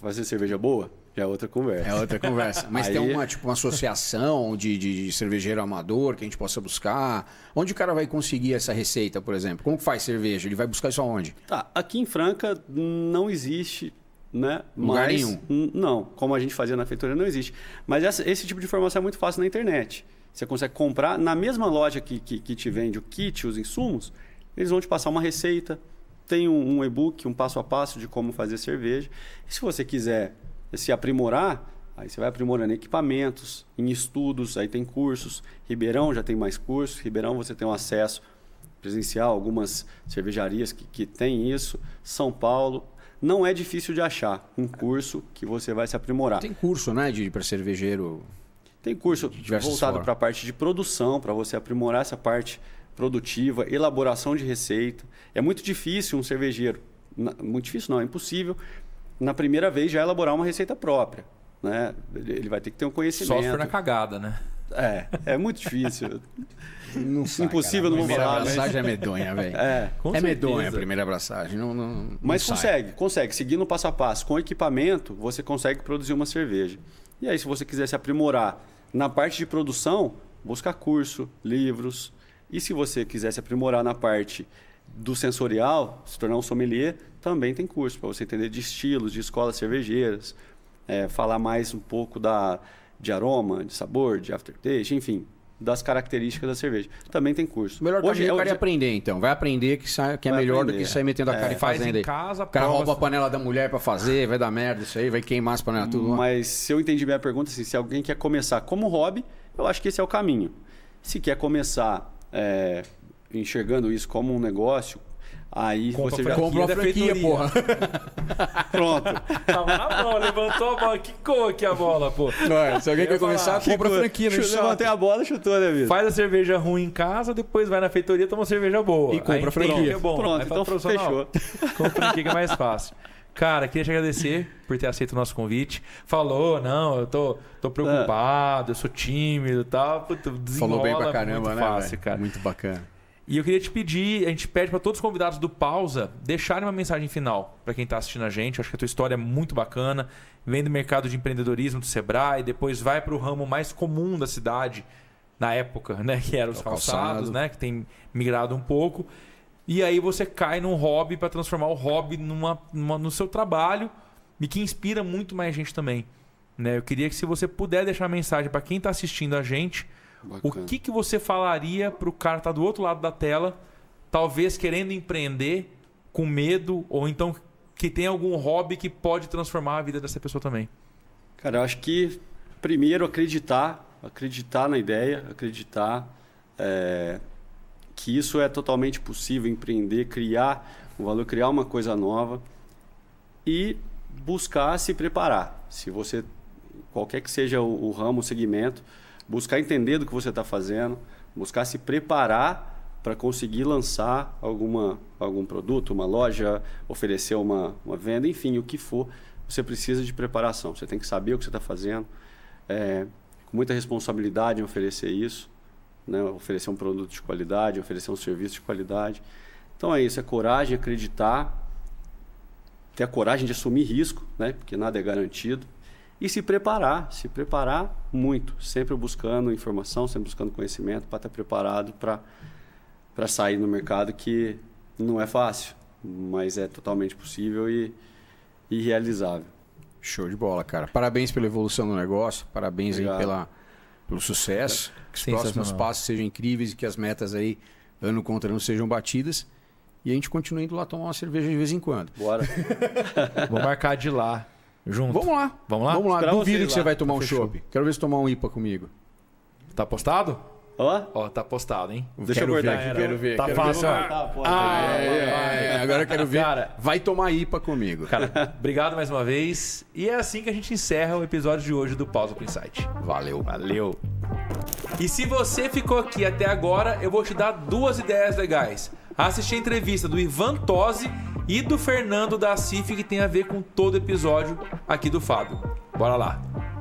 Fazer cerveja boa já é outra conversa. É outra conversa. Mas Aí- tem uma, tipo, uma associação de, de, de cervejeiro amador que a gente possa buscar. Onde o cara vai conseguir essa receita, por exemplo? Como que faz cerveja? Ele vai buscar isso aonde? Tá, aqui em Franca não existe, né? Lugar Mas, nenhum. Não, como a gente fazia na feitoria, não existe. Mas essa- esse tipo de informação é muito fácil na internet. Você consegue comprar na mesma loja que, que, que te vende o kit, os insumos, eles vão te passar uma receita, tem um, um e-book, um passo a passo de como fazer cerveja. E se você quiser se aprimorar, aí você vai aprimorando em equipamentos, em estudos, aí tem cursos. Ribeirão já tem mais cursos. Ribeirão você tem um acesso presencial, algumas cervejarias que, que têm isso. São Paulo. Não é difícil de achar um curso que você vai se aprimorar. Tem curso, né, de para cervejeiro. Tem curso voltado para a parte de produção, para você aprimorar essa parte produtiva, elaboração de receita. É muito difícil um cervejeiro, muito difícil não, é impossível, na primeira vez já elaborar uma receita própria. Né? Ele vai ter que ter um conhecimento. Só se for na cagada, né? É, é muito difícil. Não sai, Impossível, cara. não vou Primeira falar, mas- abraçagem é medonha, velho. É. Com é medonha a primeira abraçagem. Não, não, não Mas sai. consegue, consegue. Seguindo passo a passo, com equipamento, você consegue produzir uma cerveja. E aí, se você quiser se aprimorar Na parte de produção, busca curso, livros. E se você quiser se aprimorar na parte do sensorial, se tornar um sommelier, também tem curso para você entender de estilos, de escolas cervejeiras, é, falar mais um pouco da, de aroma, de sabor, de aftertaste, enfim, das características da cerveja. Também tem curso. Melhor Hoje caminho é o cara aprender, então. Vai aprender que, sai, que é Vai melhor do aprender. que sair metendo a cara e Faz fazendo em aí. casa, O cara prova- rouba a panela da mulher pra fazer, vai dar merda isso aí, vai queimar as panelas tudo. Mas se eu entendi bem a pergunta, assim, se alguém quer começar como hobby, eu acho que esse é o caminho. Se quer começar é, enxergando isso como um negócio, aí Compra você já. Compra uma franquia, porra. pronto. Tava na mão, levantou a bola, quicou aqui a bola, pô. Ué, se alguém quer começar, falar, compra a franquia Chutou, Levantei a bola, chutou, né, vida? Faz a cerveja ruim em casa, depois vai na feitoria, toma uma cerveja boa. E compra Aí a franquia. que É bom. Pronto, Aí fala, então profissional, Compra a franquia que é mais fácil. Cara, queria te agradecer por ter aceito o nosso convite. Falou, não, eu tô, tô preocupado, eu sou tímido e tal. Puta, Falou bem pra caramba, muito né? fácil, cara. Muito bacana. E eu queria te pedir, a gente pede para todos os convidados do Pausa deixarem uma mensagem final para quem está assistindo a gente. Eu acho que a tua história é muito bacana. Vem do mercado de empreendedorismo do Sebrae, depois vai para o ramo mais comum da cidade na época, né, que eram os É calçados, calçado. né, que tem migrado um pouco. E aí você cai num hobby para transformar o hobby numa, numa- no seu trabalho e que inspira muito mais gente também. Né? Eu queria que se você puder deixar uma mensagem para quem está assistindo a gente, o Bacana. que, que você falaria pro cara que tá do outro lado da tela, talvez querendo empreender, com medo, ou então que tem algum hobby que pode transformar a vida dessa pessoa também? Cara, eu acho que primeiro acreditar, acreditar na ideia, acreditar é, que isso é totalmente possível, empreender, criar um valor, criar uma coisa nova e buscar se preparar. Se você, qualquer que seja o, o ramo, o segmento, buscar entender do que você está fazendo, buscar se preparar para conseguir lançar alguma, algum produto, uma loja, oferecer uma, uma venda, enfim, o que for, você precisa de preparação. Você tem que saber o que você está fazendo, é, com muita responsabilidade em oferecer isso, né? oferecer um produto de qualidade, oferecer um serviço de qualidade. Então é isso, é coragem, acreditar, ter a coragem de assumir risco, né? porque nada é garantido, e se preparar, se preparar muito, sempre buscando informação, sempre buscando conhecimento para estar preparado para para sair no mercado que não é fácil, mas é totalmente possível e, e realizável. Show de bola, cara. Parabéns pela evolução do negócio, parabéns aí Obrigado. pela, pelo sucesso. Que os próximos passos sejam incríveis e que as metas aí, ano contra ano, sejam batidas. E a gente continue indo lá tomar uma cerveja de vez em quando. Bora. Vou marcar de lá, junto. Vamos lá. Vamos lá? Vamos lá. Esperar Duvido que você lá. vai tomar um chopp. Quero ver você tomar um IPA comigo. Tá postado? Ó, Ó, tá postado, hein? Deixa Quero eu cortar ver, aqui. Quero ver. Tá quero fácil, ver. ó. Tá, pô, Ah, vai, é, vai. é, agora eu quero ver. Cara- vai tomar IPA comigo. Cara, obrigado mais uma vez. E é assim que a gente encerra o episódio de hoje do Pausa pro Insight. Valeu. Valeu! E se você ficou aqui até agora, eu vou te dar duas ideias legais. Assistir a entrevista do Ivan Tosi e do Fernando da CIF, que tem a ver com todo episódio aqui do Fábio. Bora lá!